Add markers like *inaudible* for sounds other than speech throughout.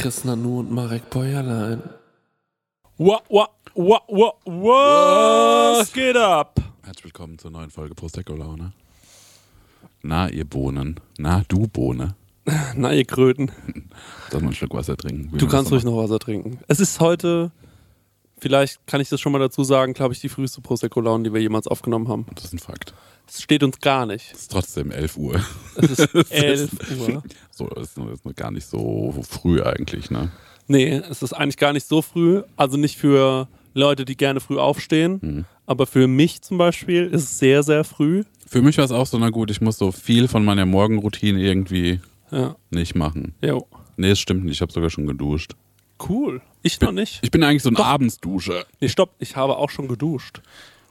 Chris Nanu und Marek Bäuerlein. Wa, wa, wa, wa, was geht ab? Herzlich willkommen zur neuen Folge Prosecco Laune. Na, ihr Bohnen. Na, du Bohne. Na, ihr Kröten. Soll man einen Schluck Wasser trinken? Wie Du kannst ruhig noch Wasser trinken. Es ist heute, vielleicht kann ich das schon mal dazu sagen, glaube ich, die früheste Prosecco-Laune, die wir jemals aufgenommen haben. Das ist ein Fakt. Es steht uns gar nicht. Es ist trotzdem 11 Uhr. Es ist *laughs* 11 Uhr. So, das ist das ist gar nicht so früh eigentlich, ne? Nee, es ist eigentlich gar nicht so früh. Also nicht für Leute, die gerne früh aufstehen. Mhm. Aber für mich zum Beispiel ist es sehr, sehr früh. Für mich war es auch so, na gut, ich muss so viel von meiner Morgenroutine irgendwie Ja. nicht machen. Jo. Nee, es stimmt nicht. Ich habe sogar schon geduscht. Cool. Ich noch nicht. Ich bin eigentlich so ein Abendsduscher. Nee, stopp, ich habe auch schon geduscht.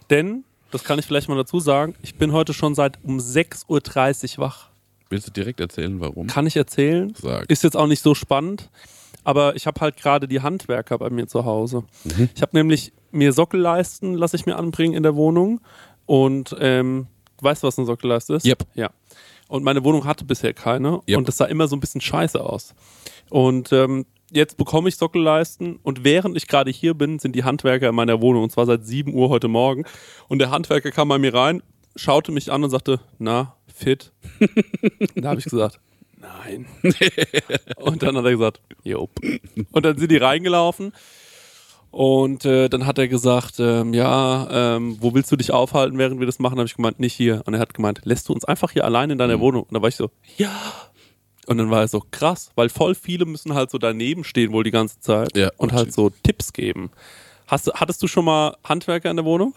Denn, das kann ich vielleicht mal dazu sagen, ich bin heute schon seit um 6.30 Uhr wach. Willst du direkt erzählen, warum? Kann ich erzählen? Sag. Ist jetzt auch nicht so spannend, aber ich habe halt gerade die Handwerker bei mir zu Hause. Mhm. Ich habe nämlich mir Sockelleisten, lasse ich mir anbringen in der Wohnung. Und ähm, du weißt, was eine Sockelleiste ist? Yep. Ja. Und meine Wohnung hatte bisher keine. Yep. Und das sah immer so ein bisschen scheiße aus. Und ähm, jetzt bekomme ich Sockelleisten und während ich gerade hier bin, sind die Handwerker in meiner Wohnung und zwar seit 7 Uhr heute Morgen. Und der Handwerker kam bei mir rein, schaute mich an und sagte, na, fit? *laughs* da habe ich gesagt, nein. *laughs* und dann hat er gesagt, jop. Und dann sind die reingelaufen und äh, dann hat er gesagt, ähm, ja, ähm, wo willst du dich aufhalten, während wir das machen? habe ich gemeint, nicht hier. Und er hat gemeint, lässt du uns einfach hier allein in deiner Wohnung? Und da war ich so, ja. Und dann war er so krass, weil voll viele müssen halt so daneben stehen wohl die ganze Zeit Ja, und halt so Tipps geben. Hast, du- hattest du schon mal Handwerker in der Wohnung?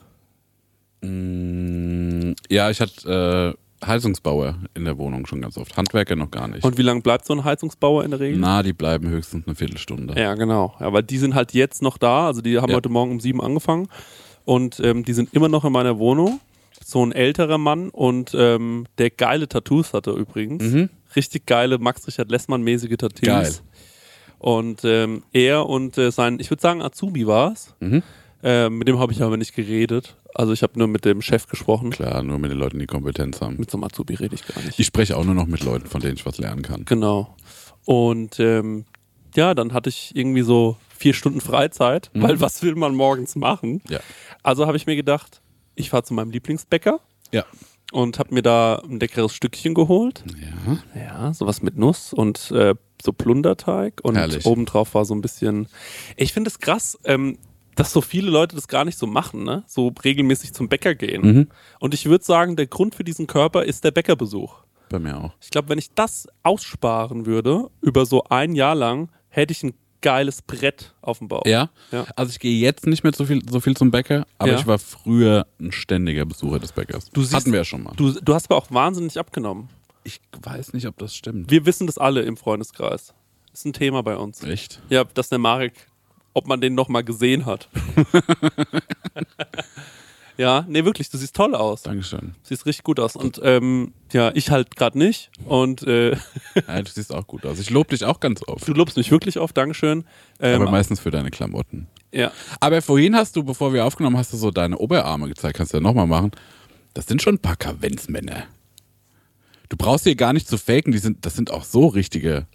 Mm, Ja, ich hatte äh, Heizungsbauer in der Wohnung schon ganz oft. Handwerker noch gar nicht. Und wie lange bleibt so ein Heizungsbauer in der Regel? Na, die bleiben höchstens eine Viertelstunde. Ja, genau. Ja, weil die sind halt jetzt noch da. Also die haben Ja. heute Morgen um sieben angefangen und ähm, die sind immer noch in meiner Wohnung. So ein älterer Mann und ähm, der geile Tattoos hatte übrigens. Mhm. Richtig geile Max Richard Lessmann-mäßige Tattoos. Geil. Und ähm, er und äh, sein, ich würde sagen Azubi war es. Mhm. Äh, mit dem habe ich aber nicht geredet. Also ich habe nur mit dem Chef gesprochen. Klar, nur mit den Leuten, die Kompetenz haben. Mit so einem Azubi rede ich gar nicht. Ich spreche auch nur noch mit Leuten, von denen ich was lernen kann. Genau. Und ähm, ja, dann hatte ich irgendwie so vier Stunden Freizeit, weil was will man morgens machen? Ja. Also habe ich mir gedacht, ich fahre zu meinem Lieblingsbäcker Ja. und habe mir da ein leckeres Stückchen geholt. Ja. Ja, sowas mit Nuss und äh, so Plunderteig und Herrlich. obendrauf war so ein bisschen. Ich finde es krass, ähm, dass so viele Leute das gar nicht so machen, ne? So regelmäßig zum Bäcker gehen. Mhm. Und ich würde sagen, der Grund für diesen Körper ist der Bäckerbesuch. Bei mir auch. Ich glaube, wenn ich das aussparen würde, über so ein Jahr lang, hätte ich ein geiles Brett auf dem Bauch. Ja? Ja. Also ich gehe jetzt nicht mehr so viel, so viel zum Bäcker, aber Ja. ich war früher ein ständiger Besucher des Bäckers. Du siehst- Hatten wir ja schon mal. Du, du hast aber auch wahnsinnig abgenommen. Ich weiß nicht, ob das stimmt. Wir wissen das alle im Freundeskreis. Ist ein Thema bei uns. Echt? Ja, dass der Marek, ob man den noch mal gesehen hat. *laughs* ja, nee, wirklich, du siehst toll aus. Dankeschön. Siehst richtig gut aus. Und ähm, ja, ich halt gerade nicht. Und äh, *laughs* Ja, du siehst auch gut aus. Ich lobe dich auch ganz oft. du lobst mich wirklich oft, Dankeschön. Ähm, aber meistens für deine Klamotten. ja. Aber vorhin hast du, bevor wir aufgenommen hast du so deine Oberarme gezeigt. Kannst du ja nochmal machen. Das sind schon ein paar Kavenzmänner. Du brauchst hier gar nicht zu faken. Die sind, das sind auch so richtige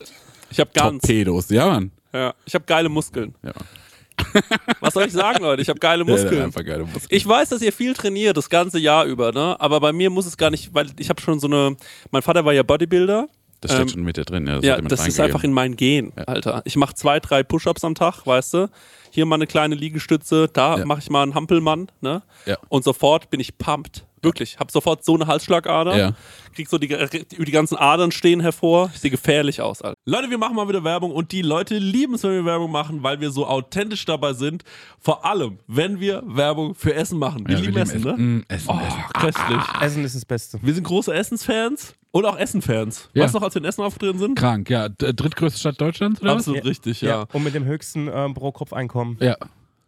Ich habe ganz, Torpedos. Ja, Mann. ja, ich habe geile Muskeln. Ja. Was soll ich sagen, Leute? Ich habe geile Ja, Muskeln. einfach geile Muskeln. Ich weiß, dass ihr viel trainiert, das ganze Jahr über, ne? Aber bei mir muss es gar nicht, weil ich habe schon so eine. Mein Vater war ja Bodybuilder. das steckt ähm, schon mit dir drin. Ja, das, Ja, das ist einfach in mein Gen, Alter. Ich mache zwei, drei Push-ups am Tag, weißt du? Hier mal eine kleine Liegestütze, da Ja. mache ich mal einen Hampelmann, ne? Ja. Und sofort bin ich pumped. Wirklich. Hab sofort so eine Halsschlagader. Ja. Krieg so die, die, die ganzen Adern stehen hervor. Ich sehe gefährlich aus, Alter. Leute, wir machen mal wieder Werbung und die Leute lieben es, wenn wir Werbung machen, weil wir so authentisch dabei sind. Vor allem, wenn wir Werbung für Essen machen. Wir Ja, lieben wir Essen, ne? Mm, Essen, Oh, Essen. köstlich. Essen ist das Beste. Wir sind große Essensfans und auch Essenfans. Ja. Weißt du noch, als wir in Essen aufgetreten sind? Krank, ja. Drittgrößte Stadt Deutschlands, oder? Absolut richtig, ja. Und mit dem höchsten ähm, Pro-Kopf-Einkommen. Ja.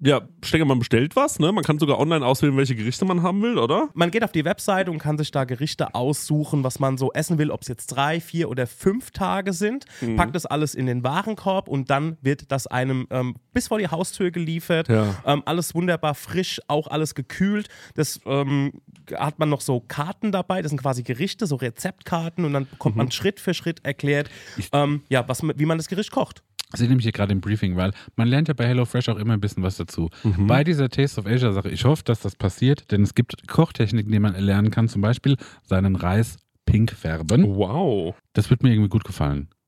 ja, Stenger, man bestellt was, ne? Man kann sogar online auswählen, welche Gerichte man haben will, oder? Man geht auf die Webseite und kann sich da Gerichte aussuchen, was man so essen will, ob es jetzt drei, vier oder fünf Tage sind. Packt das alles in den Warenkorb und dann wird das einem ähm, bis vor die Haustür geliefert. Ja. Ähm, alles wunderbar frisch, auch alles gekühlt. Das ähm, hat man noch so Karten dabei, das sind quasi Gerichte, so Rezeptkarten und dann bekommt man Schritt für Schritt erklärt, ähm, ja, was, wie man das Gericht kocht. Ich sehe nämlich hier gerade im Briefing, weil man lernt ja bei HelloFresh auch immer ein bisschen was dazu. Bei dieser Taste of Asia Sache, ich hoffe, dass das passiert, denn es gibt Kochtechniken, die man erlernen kann, zum Beispiel seinen Reis pink färben. Wow. Das wird mir irgendwie gut gefallen.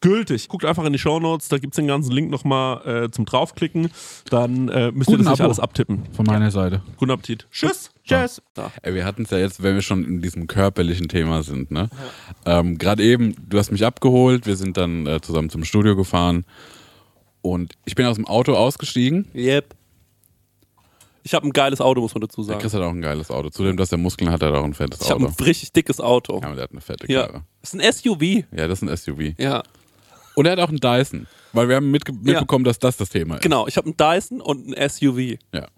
gültig. Guckt einfach in die Shownotes, da gibt's den ganzen Link nochmal äh, zum draufklicken. Dann äh, müsst ihr Guten das nicht Abo. alles abtippen. Von meiner Seite. Guten Appetit. Tschüss. Tschüss. Ey, wir hatten es ja jetzt, wenn wir schon in diesem körperlichen Thema sind, ne? Ähm, Gerade eben, du hast mich abgeholt, wir sind dann äh, zusammen zum Studio gefahren und ich bin aus dem Auto ausgestiegen. Yep. Ich habe ein geiles Auto, muss man dazu Der sagen. Chris hat auch ein geiles Auto. Zudem, dass er Muskeln hat, hat er auch ein fettes Ich habe Auto. ein richtig dickes Auto. Ja, aber der hat eine fette Ja. Karre. Das ist ein SUV. Ja, das ist ein SUV. Ja. Und er hat auch einen Dyson, weil wir haben mitge mitbekommen, dass das das Thema ist. Genau, ich habe einen Dyson und ein SUV. Ja.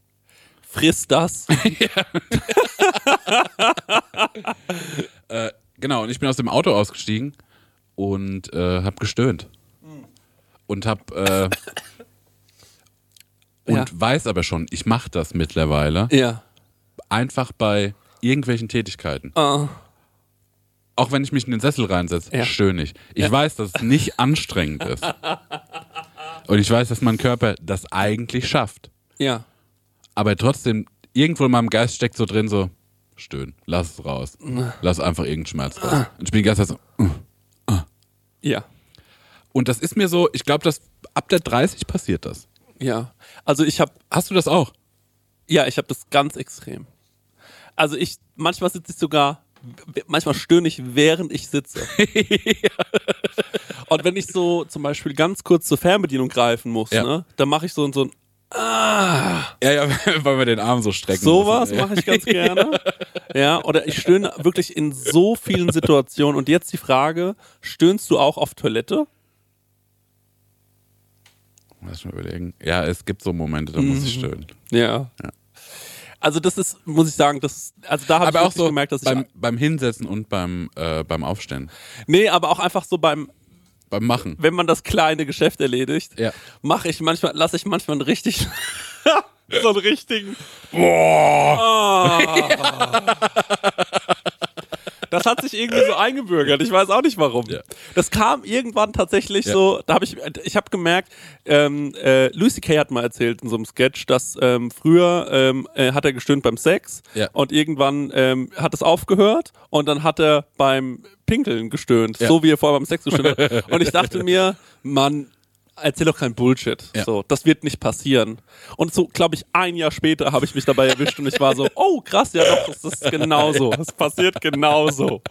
Friss das. *laughs* *laughs* Genau, und ich bin aus dem Auto ausgestiegen und äh, habe gestöhnt. Und habe äh, *laughs* und Ja. weiß aber schon, ich mache das mittlerweile ja. einfach bei irgendwelchen Tätigkeiten. Ah. Auch wenn ich mich in den Sessel reinsetze, Ja. stöhne ich. Ich weiß, dass es nicht *laughs* anstrengend ist. Und ich weiß, dass mein Körper das eigentlich schafft. Ja. Aber trotzdem, irgendwo in meinem Geist steckt so drin so, stöhnen, lass es raus. Lass einfach irgendeinen Schmerz raus. Und ich bin die ganze Zeit so, uh. Ja. Und das ist mir so, ich glaube, dass ab der 30 passiert das. Ja. Also ich habe Hast du das auch? Ja, ich habe das ganz extrem. Also ich, manchmal sitze ich sogar, manchmal stöhne ich, während ich sitze. *laughs* Und wenn ich so zum Beispiel ganz kurz zur Fernbedienung greifen muss, Ja. ne, dann mache ich so, so ein Ja, ja, *laughs* weil wir den Arm so strecken. sowas müssen. mache ich ganz gerne. *laughs* Ja, oder ich stöhne wirklich in so vielen Situationen. Und jetzt die Frage, stöhnst du auch auf Toilette? Lass mich überlegen. Ja, es gibt so Momente, da muss ich stöhnen. Ja. Also das ist, muss ich sagen, das, also da habe ich auch so gemerkt, dass ich, beim, beim Hinsetzen und beim, äh, beim Aufstehen. nee, aber auch einfach so beim, Beim Machen. wenn man das kleine Geschäft erledigt, Ja. mache ich manchmal, lasse ich manchmal einen richtig, *laughs* so einen richtigen, boah. *laughs* Das hat sich irgendwie so eingebürgert. Ich weiß auch nicht warum. Ja. Das kam irgendwann tatsächlich Ja. so. Da habe ich, ich habe gemerkt, ähm, äh, Lucy Kay hat mal erzählt in so einem Sketch, dass ähm, früher ähm, äh, hat er gestöhnt beim Sex Ja. und irgendwann ähm, hat es aufgehört und dann hat er beim Pinkeln gestöhnt, so wie er vorher beim Sex gestöhnt hat. Und ich dachte mir, Mann, erzähl doch kein Bullshit. Ja. So, das wird nicht passieren. Und so, glaube ich, ein Jahr später habe ich mich dabei erwischt und ich war so, oh krass, ja doch, das ist genauso. Das passiert genauso.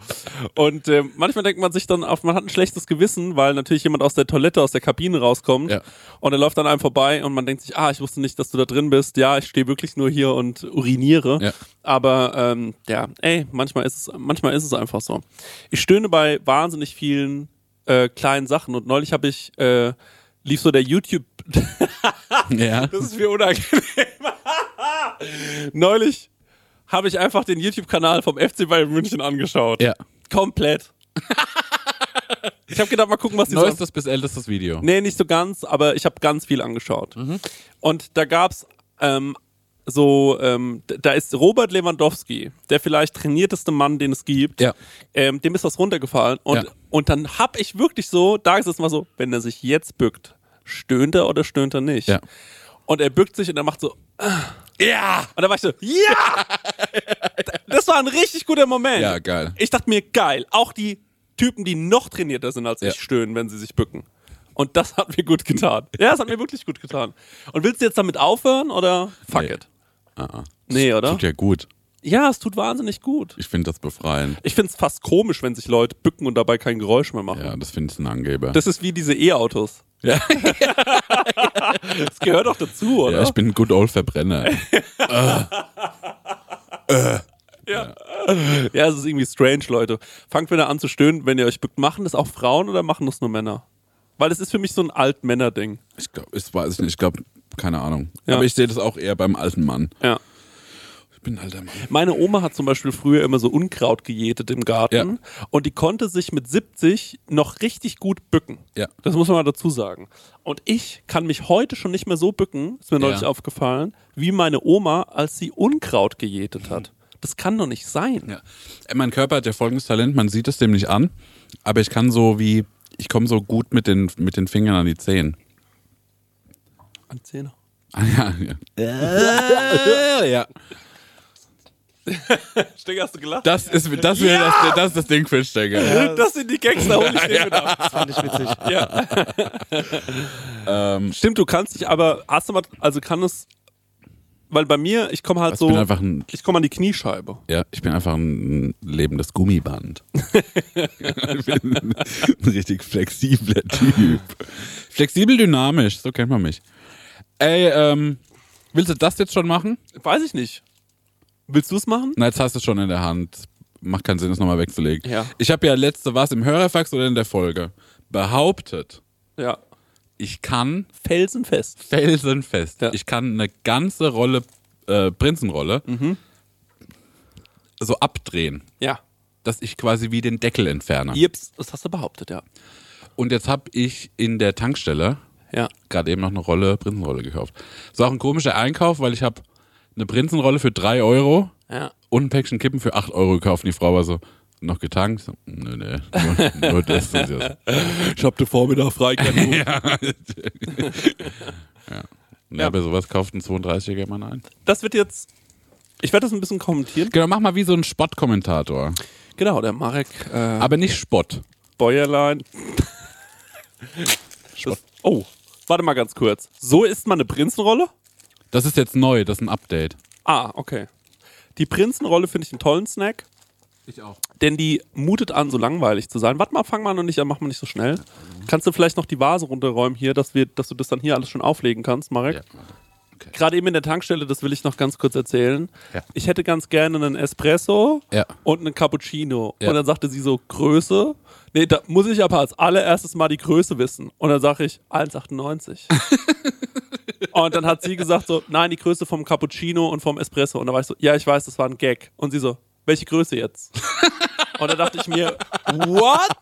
Und ähm, manchmal denkt man sich dann auf, man hat ein schlechtes Gewissen, weil natürlich jemand aus der Toilette, aus der Kabine rauskommt Ja. und er läuft an einem vorbei und man denkt sich, ah, ich wusste nicht, dass du da drin bist. Ja, ich stehe wirklich nur hier und uriniere. Ja. Aber ähm, ja, ey, manchmal ist es, manchmal ist es einfach so. Ich stöhne bei wahnsinnig vielen äh, kleinen Sachen und neulich habe ich äh, lief so der YouTube. *laughs* Ja. Das ist mir unangenehm. *laughs* neulich habe ich einfach den YouTube-Kanal vom FC Bayern München angeschaut. Ja. Komplett. *laughs* ich habe gedacht, mal gucken, was die so Neuestes bis ältestes Video. Nee, nicht so ganz, aber ich habe ganz viel angeschaut. Mhm. Und da gab's ähm, so, ähm, da ist Robert Lewandowski, der vielleicht trainierteste Mann, den es gibt. Ja. Ähm, dem ist was runtergefallen. Und, Ja. und dann hab ich wirklich so, da ist es mal so, wenn er sich jetzt bückt, stöhnt er oder stöhnt er nicht? Ja. Und er bückt sich und er macht so, ja! Und da war ich so, ja! *laughs* das war ein richtig guter Moment. Ja, geil. Ich dachte mir, geil, auch die Typen, die noch trainierter sind als ich, stöhnen, wenn sie sich bücken. Und das hat mir gut getan. Ja, das hat mir wirklich gut getan. Und willst du jetzt damit aufhören oder fuck Nee. it? Ah, ah. Nee, oder? Tut ja gut. Ja, es tut wahnsinnig gut. Ich finde das befreiend. Ich finde es fast komisch, wenn sich Leute bücken und dabei kein Geräusch mehr machen. Ja, das finde ich ein Angeber. Das ist wie diese E-Autos. *laughs* ja. Das gehört doch dazu, oder? ja, ich bin ein good old Verbrenner. *laughs* Ja. ja, es ist irgendwie strange, Leute. Fangt wieder an zu stöhnen, wenn ihr euch bückt. Machen das auch Frauen oder machen das nur Männer? Weil es ist für mich so ein Alt-Männer-Ding. Ich glaube, ich weiß ich nicht. Ich glaube, keine Ahnung. Ja. Aber ich sehe das auch eher beim alten Mann. Ja. Ich bin ein alter Mann. Meine Oma hat zum Beispiel früher immer so Unkraut gejätet im Garten Ja. und die konnte sich mit 70 noch richtig gut bücken. Ja. Das muss man mal dazu sagen. Und ich kann mich heute schon nicht mehr so bücken, ist mir neulich aufgefallen, wie meine Oma, als sie Unkraut gejätet hat. Das kann doch nicht sein. Ja. Äh, Mein Körper hat ja folgendes Talent, man sieht es dem nicht an, aber ich kann so wie, ich komme so gut mit den, mit den Fingern an die Zehen. An Zähne. Ah, ja, ja. ja. Stecker, hast du gelacht? Das ist das, wäre das, das ist das Ding für Stecker. Das sind die Gangster, hol ich den mit ab. Das fand ich witzig. Ja. Ähm, Stimmt, du kannst dich aber, hast du mal, also kann es, weil bei mir, ich komme halt ich so, bin einfach ein, ich komme an die Kniescheibe. ja, ich bin einfach ein lebendes Gummiband. ich bin ein richtig flexibler Typ. *laughs* Flexibel dynamisch, so kennt man mich. Ey, ähm, willst du das jetzt schon machen? Weiß ich nicht. Willst du es machen? Na, jetzt hast du es schon in der Hand. Macht keinen Sinn, das nochmal wegzulegen. Ja. Ich habe ja letzte, was im Hörerfax oder in der Folge, behauptet, Ja. ich kann Felsenfest. felsenfest, Ja. ich kann eine ganze Rolle, äh, Prinzenrolle, Mhm. so abdrehen, Ja. dass ich quasi wie den Deckel entferne. Jips, das hast du behauptet, ja. Und jetzt habe ich in der Tankstelle Ja. gerade eben noch eine Rolle Prinzenrolle gekauft. Das war auch ein komischer Einkauf, weil ich habe eine Prinzenrolle für 3 Euro Ja. und ein Päckchen Kippen für 8 Euro gekauft. Und die Frau war so, noch getankt? Nö, nö, nur, nur das. So, Ich hab den Vormittag frei. *laughs* ja. *laughs* ja. Aber sowas kauft ein 32er Mann ein. Das wird jetzt, ich werde das ein bisschen kommentieren. Genau, mach mal wie so ein Spottkommentator. Genau, der Marek äh, Aber nicht Spott. Bäuerlein. Das, oh, warte mal ganz kurz. So ist man eine Prinzenrolle? Das ist jetzt neu, das ist ein Update. Ah, okay. Die Prinzenrolle finde ich einen tollen Snack, Ich auch. denn die mutet an, so langweilig zu sein. Warte mal, fang mal noch nicht an, mach mal nicht so schnell. Kannst du vielleicht noch die Vase runterräumen hier, dass, wir, dass du das dann hier alles schon auflegen kannst, Marek? Ja. Gerade eben in der Tankstelle, das will ich noch ganz kurz erzählen. Ja. Ich hätte ganz gerne einen Espresso Ja. und einen Cappuccino. Ja. Und dann sagte sie so, Größe. Nee, da muss ich aber als allererstes mal die Größe wissen. Und dann sage ich 1,98. *laughs* Und dann hat sie gesagt so, nein, die Größe vom Cappuccino und vom Espresso. Und da war ich so, ja, ich weiß, das war ein Gag. Und sie so, welche Größe jetzt? *laughs* Und da dachte ich mir, what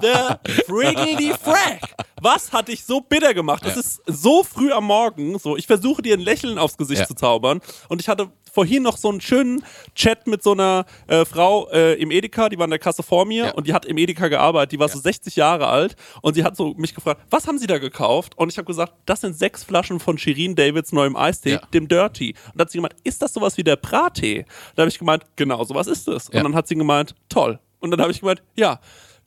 the friggity frack? Was hat dich so bitter gemacht? Es ist so früh am Morgen, so, ich versuche dir ein Lächeln aufs Gesicht Ja. zu zaubern. Und ich hatte vorhin noch so einen schönen Chat mit so einer äh, Frau äh, im Edeka, die war in der Kasse vor mir Ja. und die hat im Edeka gearbeitet, die war so 60 Jahre alt und sie hat so mich gefragt, was haben sie da gekauft? Und ich habe gesagt, das sind sechs Flaschen von Shirin Davids neuem Eistee, dem Dirty. Und dann hat sie gemeint, ist das sowas wie der Brattee? Da habe ich gemeint, genau, sowas ist es. Und dann hat sie gemeint, toll. Und dann habe ich gemeint, ja,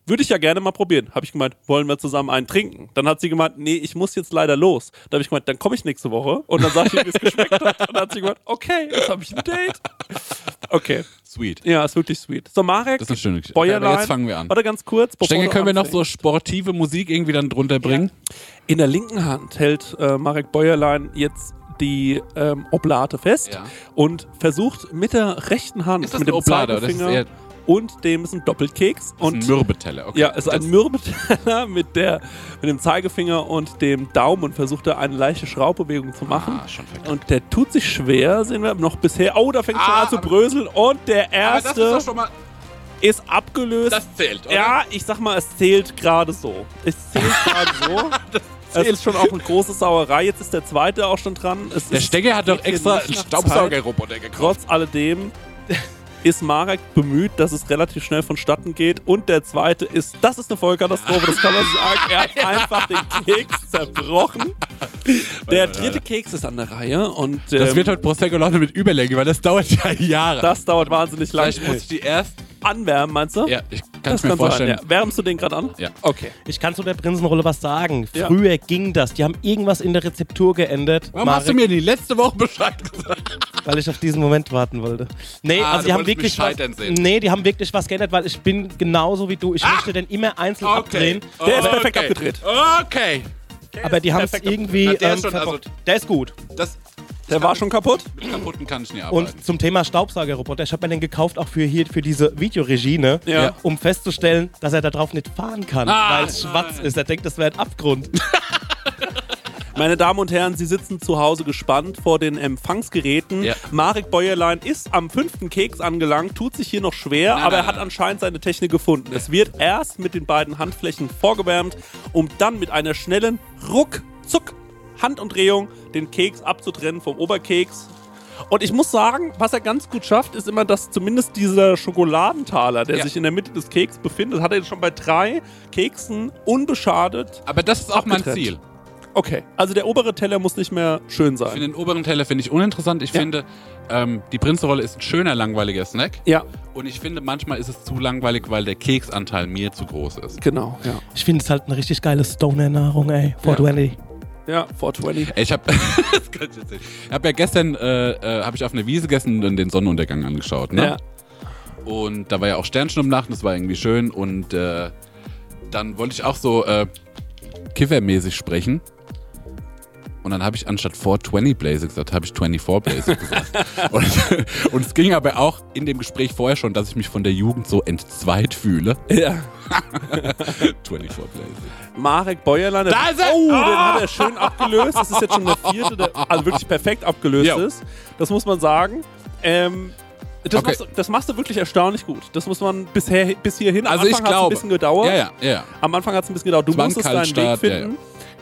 würde ich ja gerne mal probieren. Habe ich gemeint, wollen wir zusammen einen trinken? Dann hat sie gemeint, nee, ich muss jetzt leider los. Da habe ich gemeint, dann komme ich nächste Woche. Und dann sage ich ihr, wie es geschmeckt hat. Und dann hat sie gemeint, okay, jetzt habe ich ein Date. Okay. Sweet. Ja, ist wirklich sweet. So, Marek, Das ist eine schöne Geschichte. Bäuerlein. Jetzt fangen wir an. Warte ganz kurz. Ich denke, können wir noch so sportive Musik irgendwie dann drunter bringen? In der linken Hand hält äh, Marek Bäuerlein jetzt die ähm, Oblate fest Ja. und versucht mit der rechten Hand, Ist das mit dem Oblate oder ist es Zeigefinger eher- und dem ist ein Doppelkeks. Und Und ein Mürbeteller, okay. Ja, es ist ein Das- Mürbeteller *laughs* mit, der, mit dem Zeigefinger und dem Daumen und versucht da eine leichte Schraubbewegung zu machen. Ah, schon verkehrt. Und der tut sich schwer, sehen wir noch bisher. Oh, da fängt schon Ah, an zu aber- bröseln. Und der Aber erste das ist doch schon mal. ist abgelöst. Das zählt, oder? ja, ich sag mal, es zählt gerade so. Es zählt *laughs* gerade so. Es ist schon auch eine große Sauerei. Jetzt ist der zweite auch schon dran. Es Der Stecker hat doch extra einen Staubsaugerroboter gekauft. Trotz alledem ist Marek bemüht, dass es relativ schnell vonstatten geht. Und der zweite ist, das ist eine Vollkatastrophe, das kann man sagen. Er hat einfach den Keks zerbrochen. Der dritte Keks ist an der Reihe und Das ähm, wird heute Prosecco-Laune mit Überlänge, weil das dauert ja Jahre. das dauert wahnsinnig lang. Vielleicht muss ich die erst. Anwärmen, meinst du? Ja, ich kann das es mir vorstellen. Ja. Wärmst du den gerade an? Ja. Okay. Ich kann zu der Prinzenrolle was sagen. Ja. Früher ging das. Die haben irgendwas in der Rezeptur geändert. Warum hast du Marek, mir die letzte Woche Bescheid gesagt? Weil ich auf diesen Moment warten wollte. Nee, Ah, also die haben wirklich was, scheitern sehen. Nee, die haben wirklich was geändert, weil ich bin genauso wie du. Ich möchte den immer einzeln abdrehen. Der ist perfekt okay. abgedreht. Okay. Aber die haben es irgendwie. Na, der ähm, ist also- der ist gut. Das Der war schon kaputt? mit kaputten kann ich nie arbeiten. Und zum Thema Staubsaugerroboter, ich habe mir den gekauft auch für hier für diese Videoregie, ne? Ja. Um festzustellen, dass er da drauf nicht fahren kann, Ah, weil es schwarz ist. Er denkt, das wäre ein Abgrund. *laughs* Meine Damen und Herren, Sie sitzen zu Hause gespannt vor den Empfangsgeräten. Ja. Marek Bäuerlein ist am fünften Keks angelangt, tut sich hier noch schwer, Nein, aber nein, er hat nein. anscheinend seine Technik gefunden. Es wird erst mit den beiden Handflächen vorgewärmt, um dann mit einer schnellen Ruck-Zuck Handumdrehung den Keks abzutrennen vom Oberkeks. Und ich muss sagen, was er ganz gut schafft, ist immer, dass zumindest dieser Schokoladentaler, der Ja. sich in der Mitte des Keks befindet, hat er jetzt schon bei drei Keksen unbeschadet. Aber das ist auch mein Abgetrennt. Ziel. Okay, also der obere Teller muss nicht mehr schön Ich sein. finde den oberen Teller finde ich uninteressant. Ich Ja. finde, ähm, die Prinzenrolle ist ein schöner, langweiliger Snack. Ja, Und ich finde, manchmal ist es zu langweilig, weil der Keksanteil mir zu groß ist. genau, ja. Ich finde es halt eine richtig geile Stoner-Nahrung, ey. 420. Ja, 420. Ey, Ich habe *laughs* habe ja gestern äh, äh, habe ich auf einer Wiese gegessen und den Sonnenuntergang angeschaut, ne? Ja. Und da war ja auch Sternchen um Nacht, das war irgendwie schön und äh, dann wollte ich auch so äh, kiffermäßig sprechen. Und dann habe ich anstatt 420 Blaze gesagt, habe ich 24 Blaze gesagt. *laughs* und, und es ging aber auch in dem Gespräch vorher schon, dass ich mich von der Jugend so entzweit fühle. ja. 24 Blaze. Marek Bäuerlein. Da ist er! Oh, den Ah! hat er schön abgelöst. Das ist jetzt schon der vierte, der also wirklich perfekt abgelöst Ja. ist. Das muss man sagen. Ähm, das, Okay. machst, du- das machst du wirklich erstaunlich gut. Das muss man bisher, bis hierhin. Am Also Anfang hat's glaube. ein bisschen gedauert. Ja, ja, ja. Am Anfang hat es ein bisschen gedauert. Du Es musstest deinen Weg Kaltstart, ja, finden.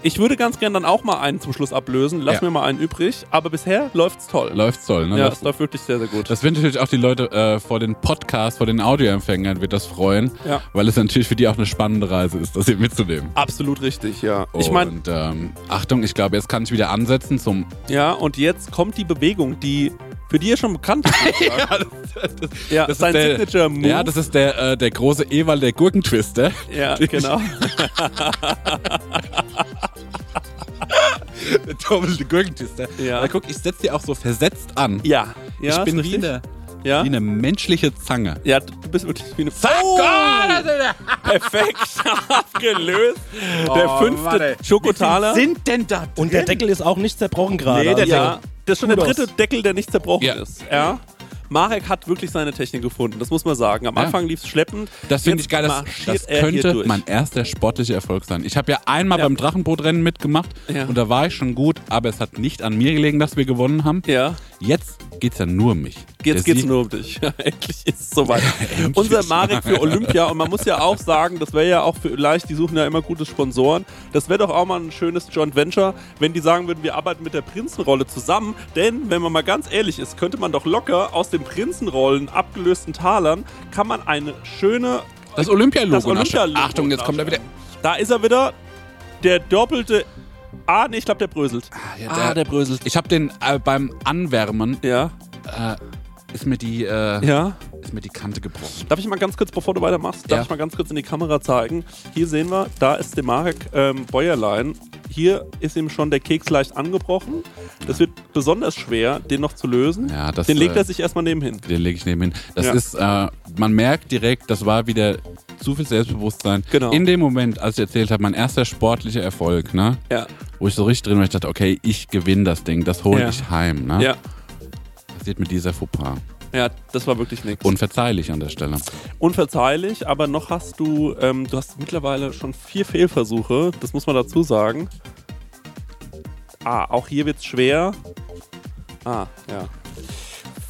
Ich würde ganz gern dann auch mal einen zum Schluss ablösen. Lass Ja. mir mal einen übrig. Aber bisher läuft's toll. Läuft's toll, ne? ja, Das- es läuft wirklich sehr, sehr gut. Das wird natürlich auch die Leute äh, vor den Podcasts, vor den Audioempfängern wird das freuen, Ja. weil es natürlich für die auch eine spannende Reise ist, das hier mitzunehmen. Absolut richtig, ja. Ich meine, Und ähm, Achtung, ich glaube, jetzt kann ich wieder ansetzen zum. ja, und jetzt kommt die Bewegung, die für die er schon bekannt ist. würde ich *laughs* sagen. ja, das sein ist der, Signature Move. Ja, das ist der, äh, der große Ewald, der Gurkentwister. ja, *laughs* genau. *laughs* Der doppelte Gurkentwister. Ja. Aber guck, ich setze die auch so versetzt an. Ja, ja. ich bin wie eine, ja? wie eine menschliche Zange. ja, du bist wirklich wie eine. Oh, perfekt abgelöst. Der Oh, fünfte warte. Schokotaler. sind denn da Und der Deckel ist auch nicht zerbrochen gerade. Nee, der Also, ja, das ist schon der dritte Deckel, der nicht zerbrochen Ja. ist. Ja. Marek hat wirklich seine Technik gefunden, das muss man sagen. Am Ja. Anfang lief es schleppend. Das finde ich geil. Das, das hier könnte mein erster sportlicher Erfolg sein. Ich habe ja einmal Ja. beim Drachenbootrennen mitgemacht Ja. und da war ich schon gut, aber es hat nicht an mir gelegen, dass wir gewonnen haben. Ja. Jetzt geht's ja nur um mich. Jetzt Der geht's Sieg- nur um dich. *laughs* Endlich ist es soweit. *laughs* Unser Marek für Olympia. Und man muss ja auch sagen, das wäre ja auch vielleicht, die suchen ja immer gute Sponsoren. Das wäre doch auch mal ein schönes Joint Venture, wenn die sagen würden, wir arbeiten mit der Prinzenrolle zusammen. Denn, wenn man mal ganz ehrlich ist, könnte man doch locker aus den Prinzenrollen abgelösten Talern, kann man eine schöne Das Olympialogo. Olympia nachstellen. Achtung, jetzt kommt er wieder. Da ist er wieder. Der doppelte. Ah, nee, ich glaube, der bröselt. ja, ah, der bröselt. Ich habe den äh, beim Anwärmen Ja, äh, ist mir die äh, ja. ist mir die Kante gebrochen. Darf ich mal ganz kurz, bevor du weitermachst, darf Ja. ich mal ganz kurz in die Kamera zeigen? Hier sehen wir, da ist der Marek ähm, Bäuerlein. Hier ist ihm schon der Keks leicht angebrochen. Das wird besonders schwer, den noch zu lösen. Ja, das, den legt äh, er sich erstmal nebenhin. Den lege ich nebenhin. Das ist, äh, man merkt direkt, das war wieder zu viel Selbstbewusstsein. Genau. In dem Moment, als ich erzählt habe, mein erster sportlicher Erfolg, ne? Ja, Wo ich so richtig drin war, ich dachte, okay, ich gewinne das Ding, das hole Ja. ich heim, ne? ja, Passiert mit dieser Fauxpas. ja, das war wirklich nichts. Unverzeihlich an der Stelle. Unverzeihlich, aber noch hast du, ähm, du hast mittlerweile schon vier Fehlversuche, das muss man dazu sagen. Ah, auch hier wird's schwer. Ah, ja.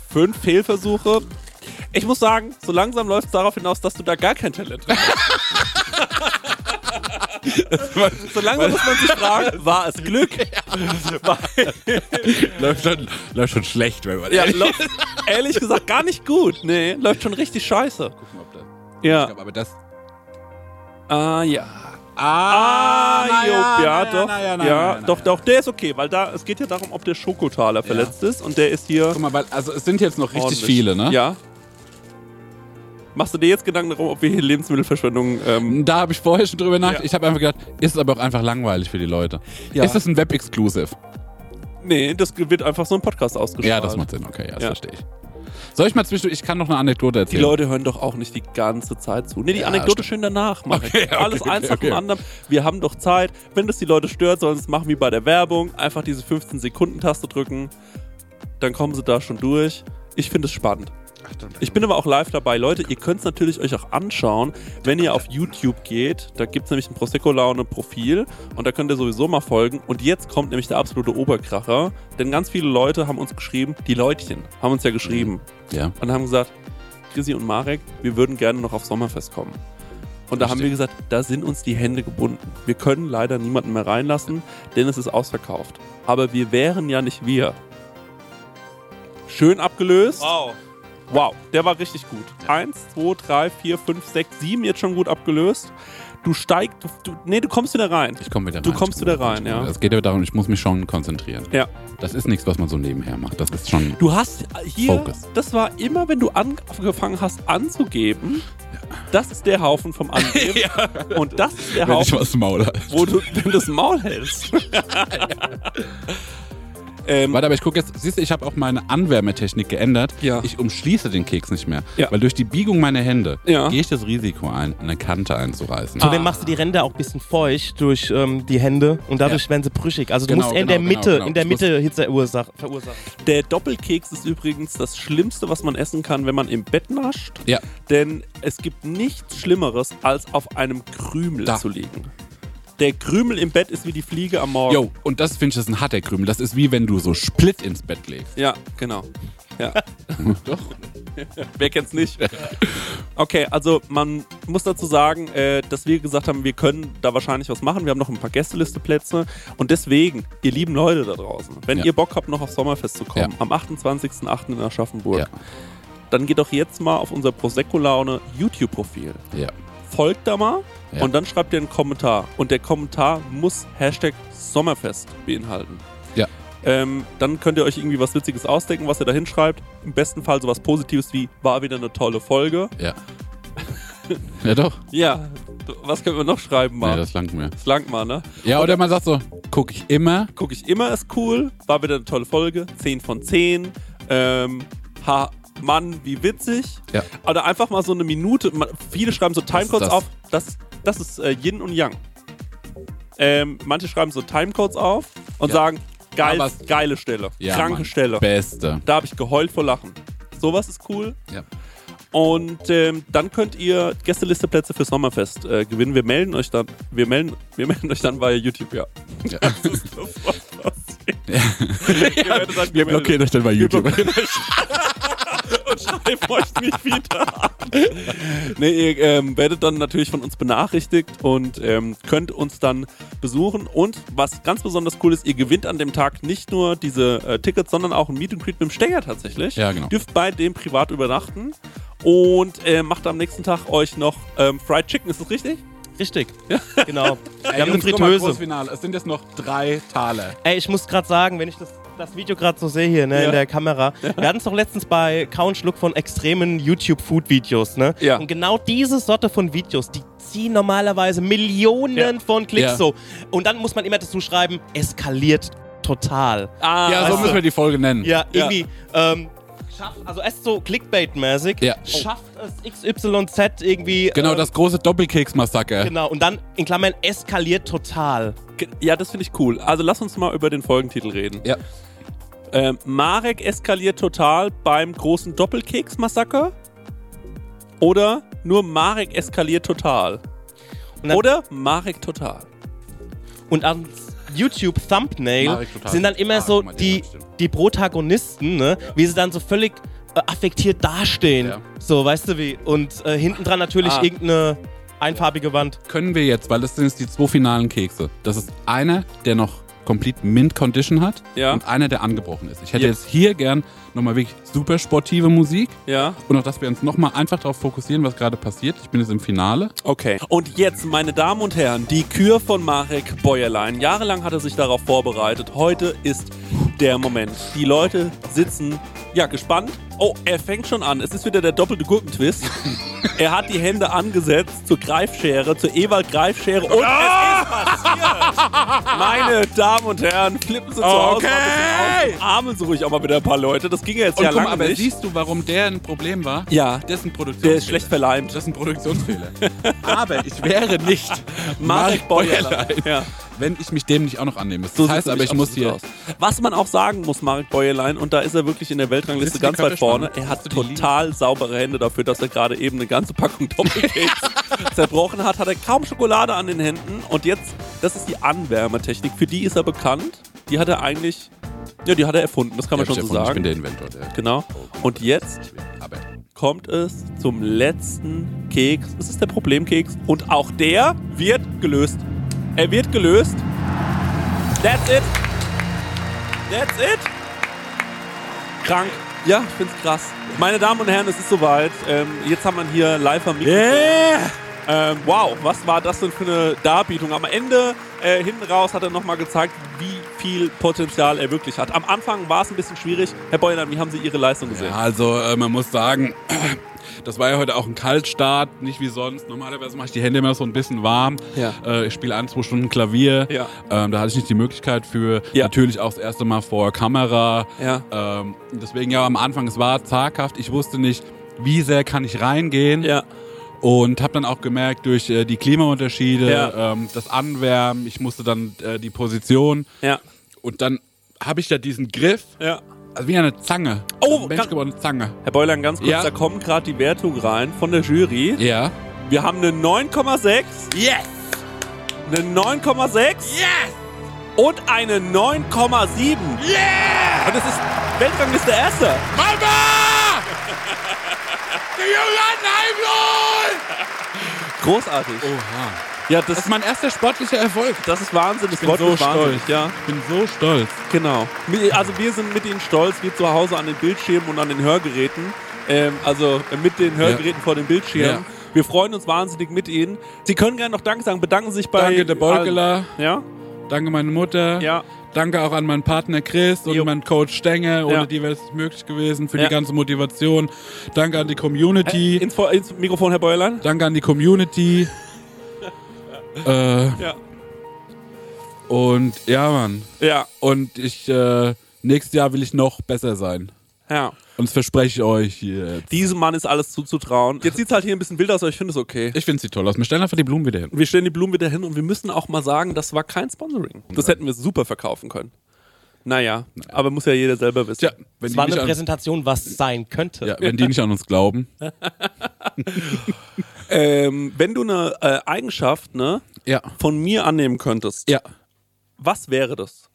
Fünf Fehlversuche. Ich muss sagen, so langsam läuft es darauf hinaus, dass du da gar kein Talent hast. *laughs* *laughs* so langsam muss man sich fragen, war es Glück? War, *laughs* läuft, schon, läuft schon schlecht, wenn man ja, läuft, ehrlich gesagt gar nicht gut. Nee, läuft schon richtig scheiße. gucken, ob das. Ja. Ich glaub, aber das. Ah, ja. Ah, Ah, ja, doch. Na, ja, ja, na, ja, doch, ja. doch, der ist okay, weil da, es geht ja darum, ob der Schokotaler verletzt ist und der ist hier Guck mal, weil, also es sind jetzt noch richtig ordentlich. viele, ne? Ja. Machst du dir jetzt Gedanken darum, ob wir hier Lebensmittelverschwendung, ähm, Da habe ich vorher schon drüber nachgedacht. Ja. Ich habe einfach gedacht, ist es aber auch einfach langweilig für die Leute. Ja. Ist es ein Web-Exclusive? nee, das wird einfach so ein Podcast ausgestrahlt. Ja, das macht Sinn. Okay, ja, das Ja. verstehe ich. Soll ich mal zwischendurch, ich kann noch eine Anekdote Die erzählen. Leute hören doch auch nicht die ganze Zeit zu. Nee, die Ja, Anekdote stimmt. schön danach. Marek. Okay, okay, Alles okay, eins nach dem anderen. Wir haben doch Zeit. Wenn das die Leute stört, sollen sie es machen wie bei der Werbung. Einfach diese 15-Sekunden-Taste drücken. Dann kommen sie da schon durch. Ich finde es spannend. Ich bin aber auch live dabei. Leute, ihr könnt es natürlich euch auch anschauen, wenn ihr auf YouTube geht. Da gibt es nämlich ein Prosecco-Laune-Profil und da könnt ihr sowieso mal folgen. Und jetzt kommt nämlich der absolute Oberkracher. Denn ganz viele Leute haben uns geschrieben, die Leutchen haben uns ja geschrieben Ja. und haben gesagt, Chrissy und Marek, wir würden gerne noch auf Sommerfest kommen. Und da haben wir gesagt, da sind uns die Hände gebunden. Wir können leider niemanden mehr reinlassen, denn es ist ausverkauft. Aber wir wären ja nicht wir. Schön abgelöst. Wow. Wow, der war richtig gut. Eins, zwei, drei, vier, fünf, sechs, sieben jetzt schon gut abgelöst. Du steigst, du, du, nee, du kommst wieder rein. Ich komme wieder rein. Du kommst Ich wieder rein, ja. Es geht ja darum, ich muss mich schon konzentrieren. Ja. Das ist nichts, was man so nebenher macht. Das ist schon. Du hast hier, Focus. das war immer, wenn du angefangen hast anzugeben, das ist der Haufen vom Angeben. *laughs* Und das ist der Wenn ich Haufen, was Maul wo du das Maul hältst. *laughs* *laughs* ähm, Warte, aber ich gucke jetzt, siehst du, ich habe auch meine Anwärmetechnik geändert. Ja. Ich umschließe den Keks nicht mehr. Ja. Weil durch die Biegung meiner Hände Ja. gehe ich das Risiko ein, eine Kante einzureißen. Zudem machst du die Ränder auch ein bisschen feucht durch ähm, die Hände und dadurch werden sie brüchig. Also du Genau, musst eher in der genau, Mitte, genau, genau. in der Ich Mitte Hitze verursachen. verursachen. der Doppelkeks ist übrigens das Schlimmste, was man essen kann, wenn man im Bett nascht. Ja. Denn es gibt nichts Schlimmeres, als auf einem Krümel Da. zu liegen. Der Krümel im Bett ist wie die Fliege am Morgen. Jo, und das finde ich, das ist ein harter Krümel. Das ist wie wenn du so Split ins Bett legst. Ja, genau. Ja. *laughs* Doch. Wer kennt's nicht? Okay, also man muss dazu sagen, äh, dass wir gesagt haben, wir können da wahrscheinlich was machen. Wir haben noch ein paar Gästelisteplätze und deswegen, ihr lieben Leute da draußen, wenn Ja. ihr Bock habt, noch aufs Sommerfest zu kommen, Ja. am 28.08. in Aschaffenburg, Ja. dann geht doch jetzt mal auf unser Prosecco-Laune YouTube-Profil. Ja. Folgt da mal Ja. und dann schreibt ihr einen Kommentar. Und der Kommentar muss Hashtag Sommerfest beinhalten. Ja. Ähm, dann könnt ihr euch irgendwie was Witziges ausdenken, was ihr da hinschreibt. Im besten Fall sowas Positives wie, war wieder eine tolle Folge. Ja. ja, doch. *laughs* Ja, was können wir noch schreiben, Ja, mal? das langt mir. das langt mal, ne? Ja, oder man sagt so, gucke ich immer. Gucke ich immer, ist cool. War wieder eine tolle Folge. 10 von 10. Ähm, ha, Mann, wie witzig. Ja. Oder einfach mal so eine Minute. Viele schreiben so Timecodes auf. Das, das ist äh, Yin und Yang. Ähm, manche schreiben so Timecodes auf und Ja. sagen, geil, Aber- geile Stelle. Ja, kranke Mann. Stelle. Beste. Da habe ich geheult vor Lachen. Sowas ist cool. Ja. Und ähm, dann könnt ihr Gästelisteplätze für Sommerfest äh, gewinnen. Wir melden euch dann, wir melden, wir *laughs* melden euch dann via YouTube, ja. Ja. Das ist sofort *laughs* *laughs* werdet dann Wir gemeldet. blockieren euch dann bei Wir YouTube. Und schreiben euch nicht wieder an. Nee, ihr ähm, werdet dann natürlich von uns benachrichtigt und ähm, könnt uns dann besuchen. Und was ganz besonders cool ist, ihr gewinnt an dem Tag nicht nur diese äh, Tickets, sondern auch ein Meet and Greet mit dem Stenger tatsächlich. Ja, genau. Dürft bei dem privat übernachten und äh, macht am nächsten Tag euch noch ähm, Fried Chicken, ist das richtig? Richtig. Genau. Wir Ey, haben eine Fritteuse. Sind jetzt noch drei Taler. Ey, ich muss gerade sagen, wenn ich das, das Video gerade so sehe hier ne, Ja. in der Kamera, wir hatten es doch letztens bei Count Schluck von extremen YouTube-Food-Videos, ne? Ja. Und genau diese Sorte von Videos, die ziehen normalerweise Millionen Ja. von Klicks Ja. so. Und dann muss man immer dazu schreiben, eskaliert total. Ah, Ja, so müssen wir die Folge nennen. Ja, irgendwie, ähm, schafft, also erst so Clickbait-mäßig, Ja. schafft es XYZ irgendwie. Genau, äh, das große Doppelkeks-Massaker. Genau, und dann in Klammern eskaliert total. Ja, das finde ich cool. Also lass uns mal über den Folgentitel reden. Ja. Ähm, Marek eskaliert total beim großen Doppelkeks-Massaker? Oder nur Marek eskaliert total? Oder Marek total? Und als YouTube-Thumbnail sind dann immer Ah, so die, die Protagonisten, ne? wie sie dann so völlig äh, affektiert dastehen. Ja. So, weißt du wie? Und äh, hinten dran natürlich Ah. irgendeine einfarbige Wand. Können wir jetzt, weil das sind jetzt die zwei finalen Kekse. Das ist einer, der noch komplett Mint Condition hat Ja. und einer, der angebrochen ist. Ich hätte Ja. jetzt hier gern nochmal wirklich super sportive Musik Ja. und auch, dass wir uns nochmal einfach darauf fokussieren, was gerade passiert. Ich bin jetzt im Finale. Okay. Und jetzt, meine Damen und Herren, die Kür von Marek Bäuerlein. Jahrelang hat er sich darauf vorbereitet. Heute ist der Moment. Die Leute sitzen, ja, gespannt. Oh, er fängt schon an. Es ist wieder der doppelte Gurkentwist. *laughs* er hat die Hände angesetzt zur Greifschere, zur Ewald Greifschere. Und es ist passiert. Meine Damen und Herren, flippen Sie zu Hause mal aus. Armen Sie ruhig auch mal wieder ein paar Leute. Das ging ja jetzt Und ja mal, lange aber nicht. siehst du, warum der ein Problem war? ja, Der ist ein Produktionsfehler. der ist schlecht verleimt. Das ist ein Produktionsfehler. *laughs* aber ich wäre nicht Marek Bäuerlein. Ja. Wenn ich mich dem nicht auch noch annehmen müsste. So Das heißt aber, ich muss hier... aus. Was man auch sagen muss, Marek Bäuerlein, und da ist er wirklich in der Weltrangliste ganz weit vorne, er hat total saubere Hände dafür, dass er gerade eben eine ganze Packung Doppelcakes *laughs* zerbrochen hat. Hat er kaum Schokolade an den Händen. Und jetzt, das ist die Anwärmetechnik, für die ist er bekannt. Die hat er eigentlich, ja, die hat er erfunden, das kann man Ja, schon so Stefan, Ich bin sagen. der Inventor. Der Genau. Und jetzt kommt es zum letzten Keks. Es ist der Problemkeks. Und auch der wird gelöst. Er wird gelöst. That's it. That's it. Krank. Ja, ich find's krass. Meine Damen und Herren, es ist soweit. Ähm, jetzt haben wir hier live am Mikrofon. Ähm, wow, was war das denn für eine Darbietung? Am Ende, äh, hinten raus, hat er nochmal gezeigt, wie viel Potenzial er wirklich hat. Am Anfang war es ein bisschen schwierig. Herr Beuerlein, wie haben Sie Ihre Leistung gesehen? Ja, also äh, man muss sagen, das war ja heute auch ein Kaltstart, nicht wie sonst. Normalerweise mache ich die Hände immer so ein bisschen warm. Ja. Äh, ich spiele ein, zwei Stunden Klavier. Ja. Ähm, da hatte ich nicht die Möglichkeit für. Ja. Natürlich auch das erste Mal vor Kamera. Ja. Ähm, deswegen ja am Anfang, es war zaghaft. Ich wusste nicht, wie sehr kann ich reingehen. Ja. Und habe dann auch gemerkt, durch äh, die Klimaunterschiede, Ja. ähm, das Anwärmen, ich musste dann äh, die Position. Ja. Und dann habe ich da diesen Griff, Ja. Also wie eine Zange. Oh, menschgewordene Zange. Herr Beulein, ganz kurz, Ja. da kommt gerade die Wertung rein von der Jury. Ja. Wir haben eine 9,6. Yes! Eine 9,6. Yes! Und eine 9,7. Yeah! Und das ist Weltrangliste Erster. Mama! *laughs* Die Großartig. Oha. Ja, Das das, ist mein erster sportlicher Erfolg. das ist Wahnsinn. Das bin Wort so stolz. Ja, Ich bin so stolz. genau. Also wir sind mit Ihnen stolz, wir zu Hause an den Bildschirmen und an den Hörgeräten. Ähm, also äh, mit den Hörgeräten vor den Bildschirmen. Ja. Wir freuen uns wahnsinnig mit Ihnen. Sie können gerne noch Danke sagen. Bedanken Sie sich bei... Danke der Bolkeler, Ja, danke meine Mutter, ja. danke auch an meinen Partner Chris und Jo. meinen Coach Stenge, ohne Ja. die wäre es nicht möglich gewesen, für Ja. die ganze Motivation. Danke an die Community, Ins, Vor- ins Mikrofon, Herr Beuerlein. danke an die Community. Äh, Ja. und ja, Mann. Ja, Und ich, äh, nächstes Jahr will ich noch besser sein. ja. Und das verspreche ich euch jetzt. Diesem Mann ist alles zuzutrauen. Jetzt sieht es halt hier ein bisschen wild aus, aber ich finde es okay. Ich finde sie toll aus. Wir stellen einfach die Blumen wieder hin. Wir stellen die Blumen wieder hin und wir müssen auch mal sagen, das war kein Sponsoring. Das hätten wir super verkaufen können. Naja, aber muss ja jeder selber wissen. Tja, wenn Es die, war nicht eine Präsentation, was sein könnte. ja, wenn die nicht an uns glauben. *laughs* Ähm, wenn du eine äh, Eigenschaft ne, Ja. von mir annehmen könntest, Ja. was wäre das?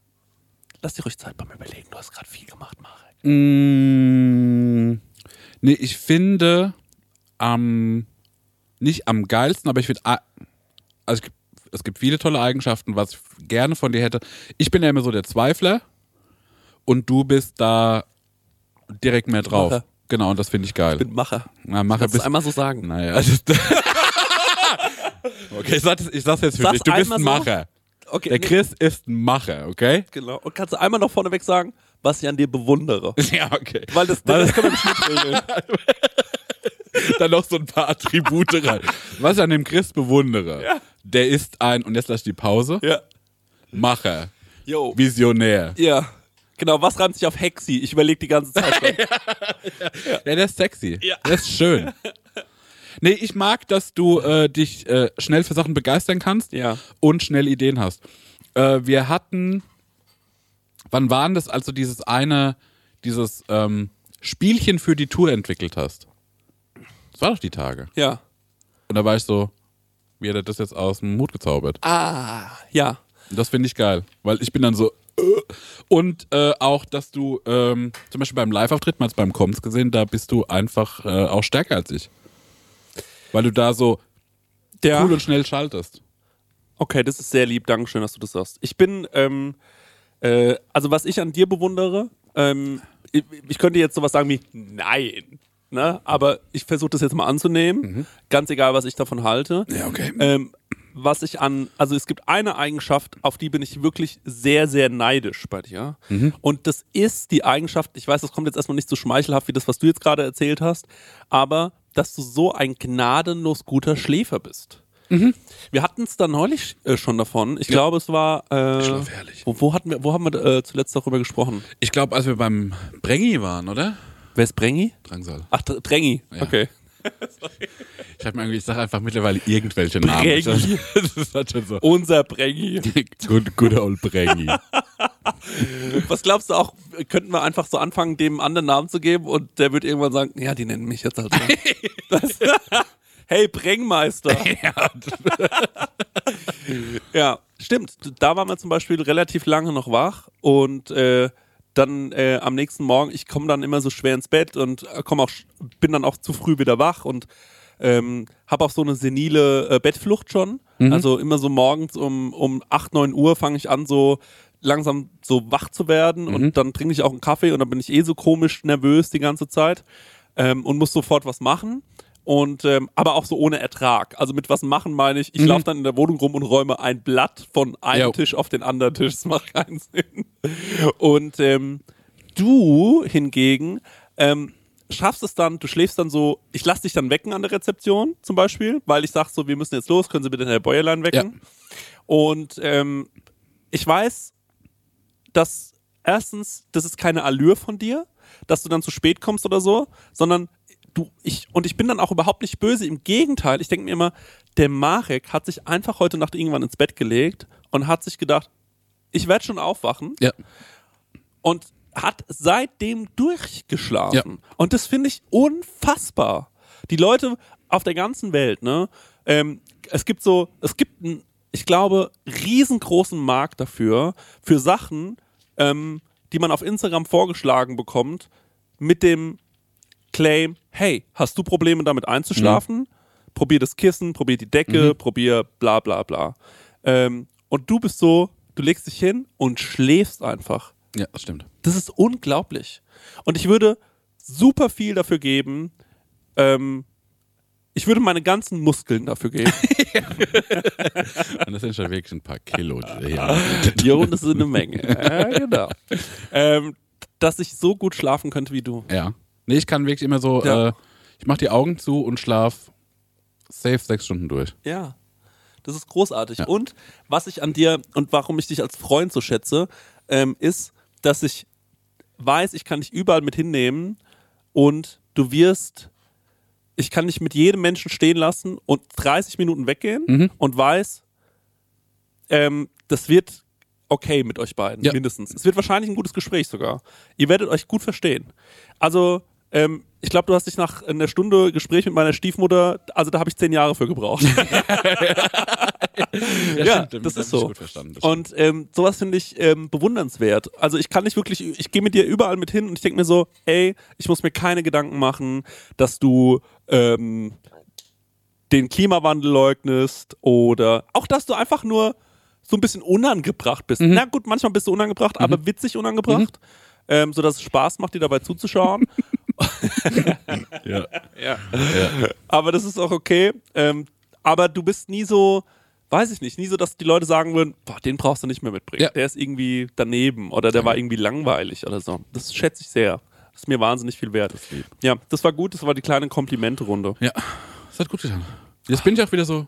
Lass dir ruhig Zeit beim Überlegen. Du hast gerade viel gemacht, Marek. Mm, nee, ich finde am nicht am geilsten, aber ich finde also es gibt viele tolle Eigenschaften, was ich gerne von dir hätte. Ich bin ja immer so der Zweifler und du bist da direkt mehr drauf. Macher. Genau, und das finde ich geil. Ich bin Macher. Na, Macher du bist einmal so sagen. Naja, das *laughs* Okay, ich, sag das, ich sag's jetzt für Sag's dich. Du bist einmal ein so. Macher. Okay, Der nee, Chris ist ein Macher, okay? Genau. Und kannst du einmal noch vorneweg sagen, was ich an dir bewundere? *laughs* Ja, okay. Weil das, das können wir nicht mitregeln. *laughs* dann noch so ein paar Attribute rein. Was ich an dem Chris bewundere, Ja. der ist ein, und jetzt lass ich die Pause, ja. Macher, Jo. Visionär. Ja. Genau, was reimt sich auf Hexi? Ich überlege die ganze Zeit schon. *laughs* Ja, der ist sexy. Ja. Der ist schön. Nee, ich mag, dass du äh, dich äh, schnell für Sachen begeistern kannst Ja. und schnell Ideen hast. Äh, wir hatten, wann waren das, als du dieses eine, dieses ähm, Spielchen für die Tour entwickelt hast? Das war doch die Tage. Ja. Und da war ich so, wie hat er das jetzt aus dem Hut gezaubert? Ah, ja. Das finde ich geil, weil ich bin dann so. Äh. Und äh, auch, dass du ähm, zum Beispiel beim Live-Auftritt, mal beim Koms gesehen, da bist du einfach äh, auch stärker als ich. Weil du da so Der, cool und schnell schaltest. Okay, das ist sehr lieb. Dankeschön, dass du das sagst. Ich bin, ähm, äh, also was ich an dir bewundere, ähm, ich, ich könnte jetzt sowas sagen wie Nein. Ne? Aber ich versuche das jetzt mal anzunehmen. Ganz egal, was ich davon halte. Ja, okay. Ähm, was ich an, also es gibt eine Eigenschaft, auf die bin ich wirklich sehr, sehr neidisch bei dir. Und das ist die Eigenschaft, ich weiß, das kommt jetzt erstmal nicht so schmeichelhaft wie das, was du jetzt gerade erzählt hast, aber dass du so ein gnadenlos guter Schläfer bist. Wir hatten es da neulich äh, schon davon. Ich glaube, es war. Äh, schlaf herrlich. Wo, wo, hatten wir, wo haben wir äh, zuletzt darüber gesprochen? Ich glaube, als wir beim Brengi waren, oder? Wer ist Brengi? Drangsal. Ach, Dr- Drängi. Ja. Okay. *laughs* Ich, hab mir irgendwie- ich sage einfach mittlerweile irgendwelche Namen. Brengi. Das ist halt schon so. Unser Brengi. *laughs* Good, good old Brengi. Was glaubst du auch, könnten wir einfach so anfangen, dem anderen Namen zu geben und der wird irgendwann sagen, ja, die nennen mich jetzt halt so. *laughs* hey, Brengmeister. ja, stimmt. Da waren wir zum Beispiel relativ lange noch wach und äh, dann äh, am nächsten Morgen, ich komme dann immer so schwer ins Bett und äh, komm auch, bin dann auch zu früh wieder wach und ähm, habe auch so eine senile äh, Bettflucht schon. Also immer so morgens um, um 8, 9 Uhr fange ich an, so langsam so wach zu werden und dann trinke ich auch einen Kaffee und dann bin ich eh so komisch nervös die ganze Zeit ähm, und muss sofort was machen. Und ähm, aber auch so ohne Ertrag. Also mit was machen meine ich, ich laufe dann in der Wohnung rum und räume ein Blatt von einem Jo. Tisch auf den anderen Tisch. Das macht keinen Sinn. Und ähm, du hingegen ähm, schaffst es dann, du schläfst dann so, ich lass dich dann wecken an der Rezeption zum Beispiel, weil ich sag so, wir müssen jetzt los, können Sie bitte Herr Bäuerlein wecken? Und ähm, ich weiß, dass erstens, das ist keine Allure von dir, dass du dann zu spät kommst oder so, sondern du, ich, und ich bin dann auch überhaupt nicht böse. Im Gegenteil, ich denke mir immer, der Marek hat sich einfach heute Nacht irgendwann ins Bett gelegt und hat sich gedacht, ich werde schon aufwachen Ja. und hat seitdem durchgeschlafen. Ja. Und das finde ich unfassbar. Die Leute auf der ganzen Welt, ne? Ähm, es gibt so, es gibt einen, ich glaube, riesengroßen Markt dafür, für Sachen, ähm, die man auf Instagram vorgeschlagen bekommt, mit dem Claim, hey, hast du Probleme damit einzuschlafen? Probier das Kissen, probier die Decke, probier bla bla bla. Ähm, und du bist so, du legst dich hin und schläfst einfach. Ja, das stimmt. Das ist unglaublich. Und ich würde super viel dafür geben. Ähm, ich würde meine ganzen Muskeln dafür geben. *laughs* Und das sind schon wirklich ein paar Kilo. Ja. jo, das ist eine Menge. Ja, genau. *laughs* Ähm, dass ich so gut schlafen könnte wie du. ja. Nee, ich kann wirklich immer so, Ja. äh, ich mach die Augen zu und schlaf safe sechs Stunden durch. Ja. Das ist großartig. Ja. Und was ich an dir und warum ich dich als Freund so schätze, ähm, ist, dass ich weiß, ich kann dich überall mit hinnehmen und du wirst, ich kann dich mit jedem Menschen stehen lassen und 30 Minuten weggehen Mhm. und weiß, ähm, das wird okay mit euch beiden, Ja. mindestens. Es wird wahrscheinlich ein gutes Gespräch sogar. Ihr werdet euch gut verstehen. Also, ähm, ich glaube, du hast dich nach einer Stunde Gespräch mit meiner Stiefmutter, also da habe ich zehn Jahre für gebraucht. *laughs* ja, stimmt, das ist so. Und ähm, sowas finde ich ähm, bewundernswert. Also ich kann nicht wirklich, ich gehe mit dir überall mit hin und ich denke mir so, ey, ich muss mir keine Gedanken machen, dass du ähm, den Klimawandel leugnest oder auch, dass du einfach nur so ein bisschen unangebracht bist. Mhm. Na gut, manchmal bist du unangebracht, aber witzig unangebracht, ähm, sodass es Spaß macht, dir dabei zuzuschauen. *laughs* *laughs* Ja. Ja. Aber das ist auch okay. Ähm, aber du bist nie so, weiß ich nicht, nie so, dass die Leute sagen würden, boah, den brauchst du nicht mehr mitbringen. Ja. Der ist irgendwie daneben oder der war irgendwie langweilig oder so. Das schätze ich sehr. Das ist mir wahnsinnig viel wert. Ja, das war gut. Das war die kleine Komplimente-Runde. Ja, das hat gut getan. Jetzt bin ich auch wieder so.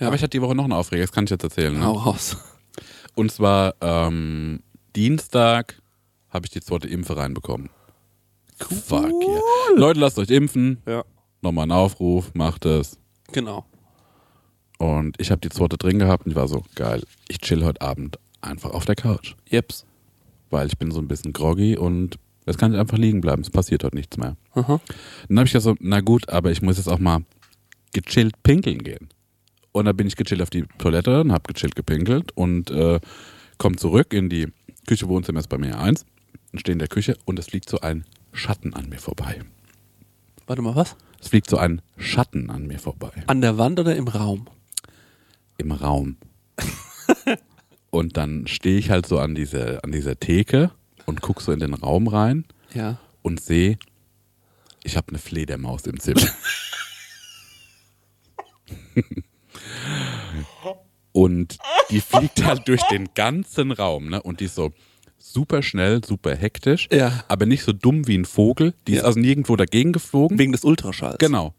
Ja. Aber ich hatte die Woche noch einen Aufreger, das kann ich jetzt erzählen. Ne? Hau raus. Und zwar ähm, Dienstag habe ich die zweite Impfe reinbekommen. Fuck yeah. Leute, lasst euch impfen. Ja, Nochmal ein Aufruf, macht es. genau. Und ich habe die zweite drin gehabt und ich war so, geil, ich chill heute Abend einfach auf der Couch. Jeps. Weil ich bin so ein bisschen groggy und jetzt kann ich einfach liegen bleiben. Es passiert heute nichts mehr. Aha. Dann habe ich gesagt, so, na gut, aber ich muss jetzt auch mal gechillt pinkeln gehen. Und dann bin ich gechillt auf die Toilette und habe gechillt gepinkelt und äh, komme zurück in die Küche, Wohnzimmer ist bei mir eins und stehe in der Küche und es fliegt so ein Schatten an mir vorbei. Warte mal, was? Es fliegt so ein Schatten an mir vorbei. An der Wand oder im Raum? Im Raum. *laughs* und dann stehe ich halt so an, diese, an dieser Theke und gucke so in den Raum rein Ja. und sehe, ich habe eine Fledermaus im Zimmer. *laughs* und die fliegt halt durch den ganzen Raum, ne? Und die ist so super schnell, super hektisch, Ja. aber nicht so dumm wie ein Vogel. Die ist Ja. also nirgendwo dagegen geflogen. Wegen des Ultraschalls. genau.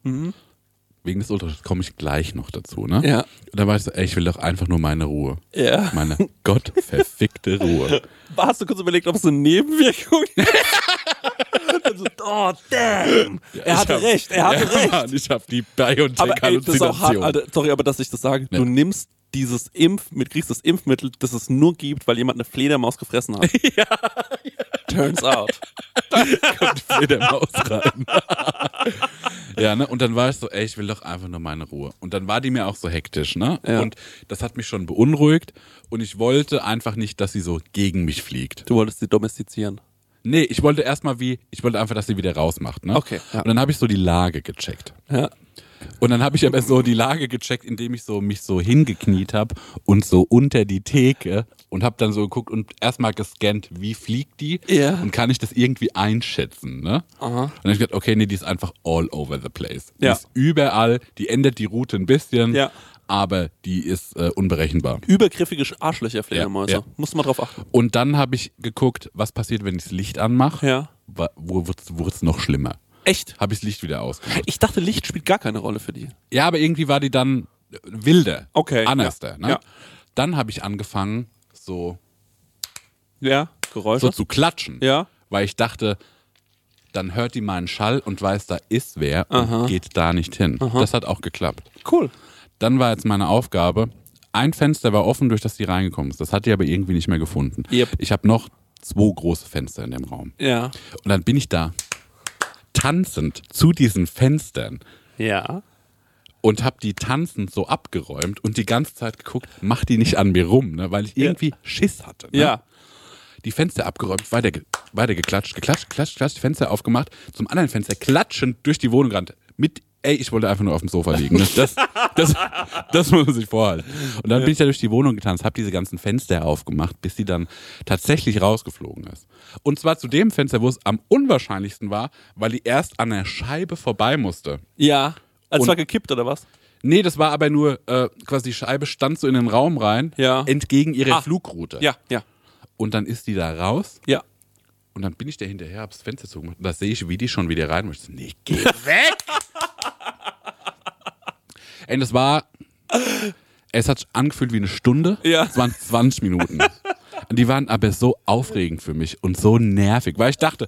Wegen des Ultraschalls komme ich gleich noch dazu, ne? Ja. Und da war ich so, ey, ich will doch einfach nur meine Ruhe. Ja. Meine *laughs* gottverfickte Ruhe. Hast du kurz überlegt, ob es eine Nebenwirkung ist? *laughs* also, oh, damn. Er hatte hab- recht, er hatte ja, recht. Mann, ich habe die ist BioNTech-Halluzination. Alter, sorry, aber dass ich das sage, du nimmst dieses Impf, mit kriegst das Impfmittel, das es nur gibt, weil jemand eine Fledermaus gefressen hat. *laughs* ja, Turns out. *laughs* kommt Fledermaus rein. ja, ne? Und dann war ich so, ey, ich will doch einfach nur meine Ruhe. Und dann war die mir auch so hektisch, ne? Ja. Und das hat mich schon beunruhigt. Und ich wollte einfach nicht, dass sie so gegen mich fliegt. Du wolltest sie domestizieren. Nee, ich wollte erstmal wie, ich wollte einfach, dass sie wieder rausmacht, ne? Okay, ja. Und dann habe ich so die Lage gecheckt. Ja. Und dann habe ich aber so die Lage gecheckt, indem ich so mich so hingekniet habe und so unter die Theke und habe dann so geguckt und erstmal gescannt, wie fliegt die Ja. und kann ich das irgendwie einschätzen, ne? Aha. Und dann habe ich gedacht, okay, nee, die ist einfach all over the place. Die Ja. ist überall, die ändert die Route ein bisschen, Ja. aber die ist äh, unberechenbar. Übergriffige Arschlöcher, Fledermäuse. Ja, ja. Musst du mal drauf achten. Und dann habe ich geguckt, was passiert, wenn ich das Licht anmache. Ja. Wa- Wo wird es noch schlimmer? Echt? Habe ich das Licht wieder ausgemacht. Ich dachte, Licht spielt gar keine Rolle für die. Ja, aber irgendwie war die dann äh, wilder. Okay, Anderster. ja. Ne? Ja. Dann habe ich angefangen, so, Ja, Geräusche. so zu klatschen. Ja. Weil ich dachte, dann hört die meinen Schall und weiß, da ist wer und Aha. geht da nicht hin. Das hat auch geklappt. Cool. Dann war jetzt meine Aufgabe, ein Fenster war offen, durch das die reingekommen ist. Das hat die aber irgendwie nicht mehr gefunden. Yep. Ich habe noch zwei große Fenster in dem Raum. Ja. Und dann bin ich da tanzend zu diesen Fenstern Ja. und habe die tanzend so abgeräumt und die ganze Zeit geguckt, mach die nicht an mir rum, ne? weil ich irgendwie Schiss hatte. Ne? Ja. Die Fenster abgeräumt, weiter, weiter geklatscht, geklatscht, geklatscht, geklatscht, Fenster aufgemacht, zum anderen Fenster klatschend durch die Wohnung gerannt. Mit, ey, ich wollte einfach nur auf dem Sofa liegen. Ne? Das, das, das muss man sich vorhalten. Und dann bin ich da durch die Wohnung getanzt, habe diese ganzen Fenster aufgemacht, bis sie dann tatsächlich rausgeflogen ist. Und zwar zu dem Fenster, wo es am unwahrscheinlichsten war, weil die erst an der Scheibe vorbei musste. Ja. Also es war gekippt, oder was? Nee, das war aber nur äh, quasi die Scheibe stand so in den Raum rein, Ja. entgegen ihrer Ah. Flugroute. Ja, ja. Und dann ist die da raus Ja. und dann bin ich da hinterher, hab's Fenster zugemacht und da sehe ich, wie die schon wieder rein. Und ich so, nee, geh *laughs* weg! *laughs* Ey, das war, es hat sich angefühlt wie eine Stunde. Ja. Es waren 20 Minuten. Und die waren aber so aufregend für mich und so nervig, weil ich dachte,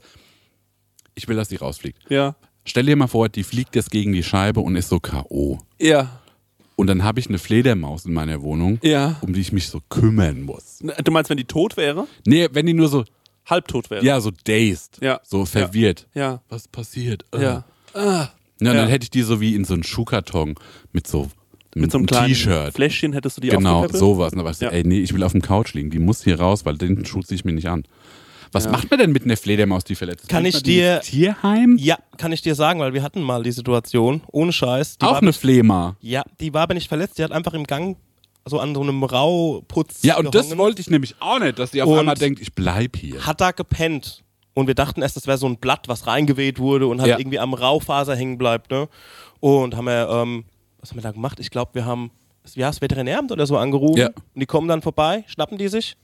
ich will, dass die rausfliegt. Ja. Stell dir mal vor, die fliegt jetzt gegen die Scheibe und ist so K.O. Ja. Und dann habe ich eine Fledermaus in meiner Wohnung, Ja. um die ich mich so kümmern muss. Du meinst, wenn die tot wäre? Nee, wenn die nur so, Halbtot wäre? ja, so dazed, Ja. so verwirrt. Ja. Was passiert? Ja. Ah. Ja, Ja. dann hätte ich die so wie in so einen Schuhkarton mit so, Mit so einem kleinen T-Shirt. Fläschchen hättest du die Genau, sowas. Und da weißt du, Ja. ey, nee, ich will auf dem Couch liegen. Die muss hier raus, weil den Schuh ziehe ich mir nicht an. Was Ja. macht man denn mit einer Fledermaus, die verletzt ist? Kann ich dir- Tierheim? Ja, kann ich dir sagen, weil wir hatten mal die Situation, ohne Scheiß. Die Auch war eine Flema. Ja, die war aber nicht verletzt, die hat einfach im Gang so an so einem Rauputz Ja, und das gehangen, wollte ich nämlich auch nicht, dass die auf Und- einmal denkt, ich bleib hier. hat da gepennt. Und wir dachten erst, das wäre so ein Blatt, was reingeweht wurde und halt Ja. irgendwie am Raufaser hängen bleibt, ne? Und haben wir, ähm, was haben wir da gemacht? Ich glaube, wir haben, ja, das Veterinäramt oder so angerufen. Ja. Und die kommen dann vorbei, schnappen die sich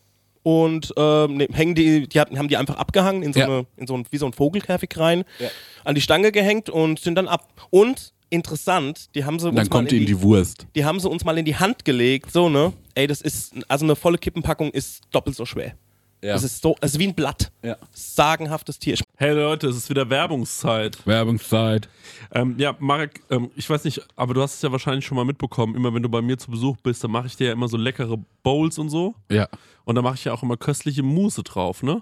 und ähm, ne, hängen die, die haben die einfach abgehangen in so, Ja. eine, in so ein, wie so ein Vogelkäfig rein, Ja. an die Stange gehängt und sind dann ab. Und interessant, die haben sie dann uns mal kommt in ihnen die Wurst. die haben sie uns mal in die Hand gelegt, so, ne? Ey, das ist, also eine volle Kippenpackung ist doppelt so schwer. Ja. Das ist so, es ist wie ein Blatt. Ja. Sagenhaftes Tier. Hey Leute, es ist wieder Werbungszeit. Werbungszeit. Ähm, ja, Marek, ähm, ich weiß nicht, aber du hast es ja wahrscheinlich schon mal mitbekommen. Immer wenn du bei mir zu Besuch bist, dann mache ich dir ja immer so leckere Bowls und so. Ja. Und da mache ich ja auch immer köstliche Mousse drauf, ne?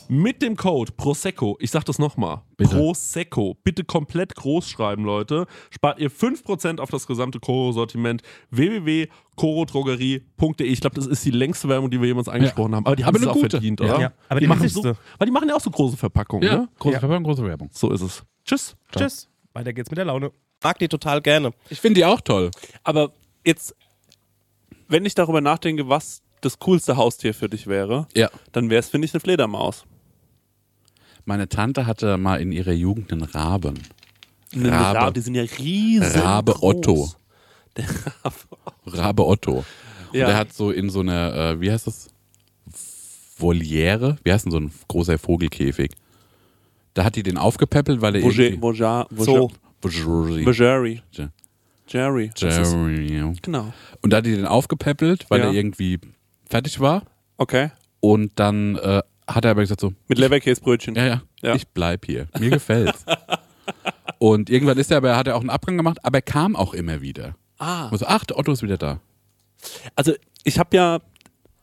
mit dem Code Prosecco, ich sag das nochmal. Prosecco, bitte komplett groß schreiben, Leute, spart ihr 5% auf das gesamte Koro-Sortiment www.korodrogerie.de. Ich glaube, das ist die längste Werbung, die wir jemals angesprochen haben, aber die haben Aber es auch gute. verdient, Ja. oder? Ja, aber die machen wichtigste. so, weil die machen ja auch so große Verpackungen, Ja, ne? große Ja. Verpackung, große Werbung. So ist es. Tschüss. Tschüss. Weiter geht's mit der Laune. Mag die total gerne. Ich finde die auch toll. Aber jetzt, wenn ich darüber nachdenke, was das coolste Haustier für dich wäre, Ja. dann wäre es, finde ich, eine Fledermaus. Meine Tante hatte mal in ihrer Jugend einen Raben. Eine Rabe. Rabe, die sind ja riesig. Rabe Otto. Der Rabe. Rabe Otto. Ja. Und der hat so in so einer, äh, wie heißt das? Voliere? Wie heißt denn so ein großer Vogelkäfig? Da hat die den aufgepäppelt, weil er Voger, irgendwie... Voger, So. Vogeri. Jerry. Jerry. Genau. Und da hat die den aufgepäppelt, weil Ja. er irgendwie fertig war. Okay. Und dann äh, hat er aber gesagt so, Mit Leberkäsebrötchen. ja, ja, Ja. ich bleib hier. Mir gefällt's. *laughs* und irgendwann ist er aber, hat er auch einen Abgang gemacht, aber er kam auch immer wieder. Ah. Und so, ach, der Otto ist wieder da. Also, ich habe ja,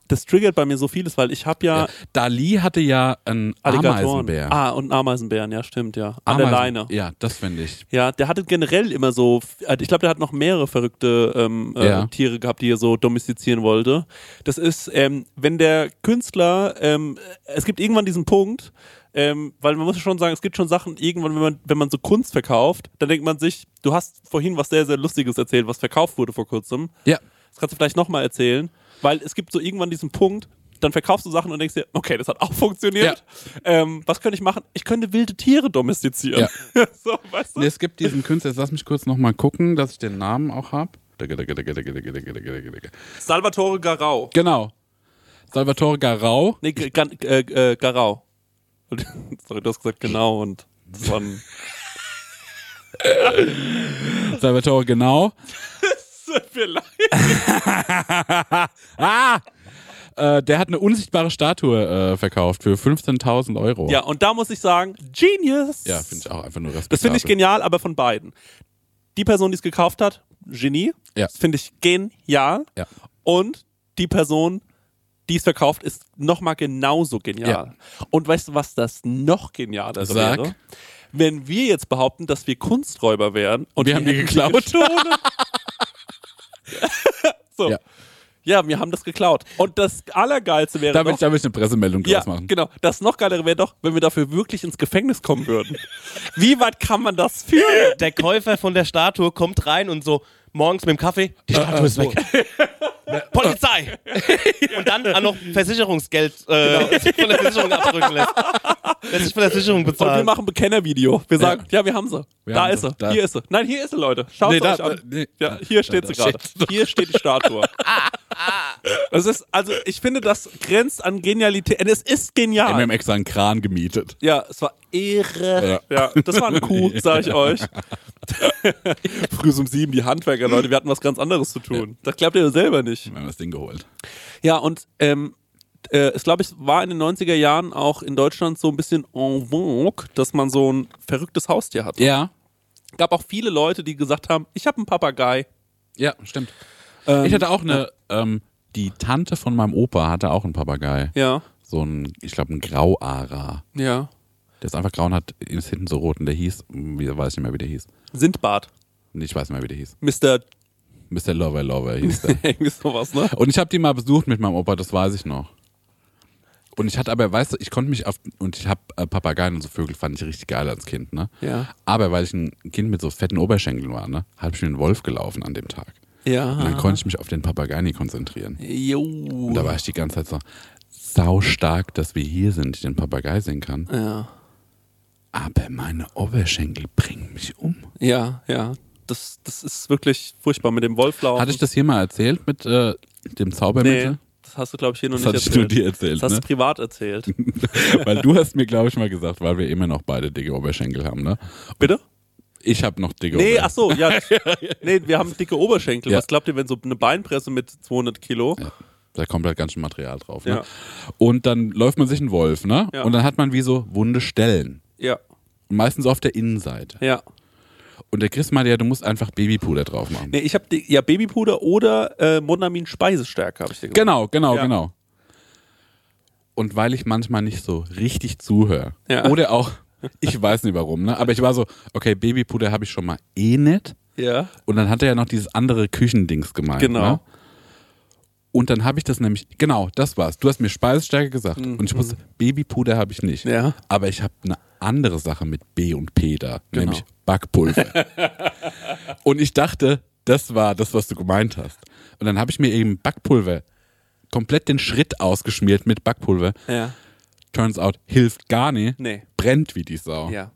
das triggert bei mir so vieles, weil ich habe ja, Ja. Dali hatte ja einen Alligatoren. Ameisenbär. Ah, und einen Ameisenbären, ja, stimmt, ja. An Ameisen- der Leine. Ja, das finde ich. Ja, der hatte generell immer so, äh, ich glaube, der hat noch mehrere verrückte ähm, äh, Ja. Tiere gehabt, die er so domestizieren wollte. Das ist, ähm, wenn der Künstler, ähm, es gibt irgendwann diesen Punkt, ähm, weil man muss schon sagen, es gibt schon Sachen, irgendwann, wenn man, wenn man so Kunst verkauft, dann denkt man sich, du hast vorhin was sehr, sehr Lustiges erzählt, was verkauft wurde vor kurzem. Ja. Das kannst du vielleicht nochmal erzählen, weil es gibt so irgendwann diesen Punkt, dann verkaufst du Sachen und denkst dir, okay, das hat auch funktioniert. Ähm, was könnte ich machen? Ich könnte wilde Tiere domestizieren. *laughs* so, weißt du? Nee, es gibt diesen Künstler, jetzt lass mich kurz nochmal gucken, dass ich den Namen auch habe. Salvatore Garau. Genau. Salvatore Garau. Nee, G- Gan- äh, äh, Garau. *laughs* Sorry, du hast gesagt genau und von. Salvatore genau. Vielleicht. *laughs* Ah! Äh, der hat eine unsichtbare Statue äh, verkauft für 15.000 Euro. Ja, und da muss ich sagen, Genius. Ja, finde ich auch einfach nur respektabel. Das finde ich genial, aber von beiden. Die Person, die es gekauft hat, Genie. Ja. Das finde ich genial. Ja. Und die Person, die es verkauft, ist nochmal genauso genial. Und weißt du, was das noch genialer Sag. wäre? Wenn wir jetzt behaupten, dass wir Kunsträuber wären und Wir haben die geklaut. gestohlen. *laughs* *laughs* so. Ja. Ja. wir haben das geklaut. Und das Allergeilste wäre Da noch, ich, da will ich eine Pressemeldung ja, draus machen. genau. Das noch geilere wäre doch, wenn wir dafür wirklich ins Gefängnis kommen würden. *laughs* Wie weit kann man das führen? Der Käufer von der Statue kommt rein und so morgens mit dem Kaffee, die Statue ist weg. Polizei! *laughs* und dann auch noch Versicherungsgeld äh, sich *laughs* von der Versicherung abdrücken lässt. Lässt sich von der Versicherung Und wir bezahlen. machen ein Bekennervideo. Wir sagen, ja, wir haben sie. Wir da haben ist sie. sie. Da. Hier ist sie. Nein, hier ist sie, Leute. Schaut Nee, sie da- euch an. nee. Ja, hier steht da sie gerade. Hier steht die Statue. *laughs* *laughs* Das ist, also ich finde, das grenzt an Genialität. Und es ist Wir genial. haben extra einen Kran gemietet. Ja, es war irre. Ja, das war ein Coup, *laughs* sag ich euch. *laughs* Früh um sieben, die Handwerker, Leute, wir hatten was ganz anderes zu tun. Das klappt ihr selber nicht. Wir haben das Ding geholt. Ja, und ähm, äh, es glaube ich war in den 90er Jahren auch in Deutschland so ein bisschen en vogue, dass man so ein verrücktes Haustier hat. Ja. gab auch viele Leute, die gesagt haben, ich habe einen Papagei. Ja, stimmt. Ähm, ich hatte auch eine, ähm, die Tante von meinem Opa hatte auch einen Papagei. Ja, So ein, ich glaube, ein Grauara. ja. Der ist einfach grau und hat, ist hinten so rot und der hieß, wie, weiß ich nicht mehr, wie der hieß. Sindbad. Nee, Ich weiß nicht mehr, wie der hieß. Mr. Mr. Lover Lover hieß der. *laughs* irgendwie sowas, ne? Und ich habe die mal besucht mit meinem Opa, das weiß ich noch. Und ich hatte aber, weißt du, ich konnte mich auf, und ich habe äh, Papageien und so Vögel fand ich richtig geil als Kind, ne? Ja. Aber weil ich ein Kind mit so fetten Oberschenkeln war, ne, habe ich mir einen Wolf gelaufen an dem Tag. Und dann Ja. konnte ich mich auf den Papagei konzentrieren. Jo. Und da war ich die ganze Zeit so, sau stark, dass wir hier sind, ich den Papagei sehen kann. Ja. Aber meine Oberschenkel bringen mich um. Ja, ja. Das, das ist wirklich furchtbar mit dem Wolflaufen. Hatte ich das hier mal erzählt mit äh, dem Zaubermittel? Nee, das hast du, glaube ich, hier noch Das nicht hatte ich erzählt. nur dir erzählt, das hast ne? du privat erzählt. *laughs* Weil du hast mir, glaube ich, mal gesagt, weil wir immer noch beide dicke Oberschenkel haben, ne? Bitte? Ich habe noch dicke Nee, Oberschenkel. ach so, ja. *laughs* nee, wir haben dicke Oberschenkel. Ja. Was glaubt ihr, wenn so eine Beinpresse mit 200 Kilo? Ja, da kommt halt ganz schön Material drauf. Ne? Ja. Und dann läuft man sich einen Wolf, ne? Ja. Und dann hat man wie so wunde Stellen. Ja, Meistens auf der Innenseite. ja. Und der Chris meinte ja, du musst einfach Babypuder drauf machen. Nee, ich habe ja Babypuder oder äh, Monamin Speisestärke, habe ich dir gesagt. Genau, genau, Ja. genau. Und weil ich manchmal nicht so richtig zuhöre. Ja. Oder auch, ich weiß nicht warum, ne? Aber ich war so, okay, Babypuder habe ich schon mal eh nicht. Ja, Und dann hat er ja noch dieses andere Küchendings gemeint. Genau. Ne? Und dann habe ich das nämlich, genau, das war's. Du hast mir Speisestärke gesagt. Und ich wusste, Babypuder habe ich nicht. Mhm. Ja. Aber ich habe eine andere Sache mit B und P da, Genau. nämlich Backpulver. *laughs* und ich dachte, das war das, was du gemeint hast. Und dann habe ich mir eben Backpulver, komplett den Schritt ausgeschmiert mit Backpulver. Ja. Turns out, hilft gar nicht. Nee. Brennt wie die Sau. Ja.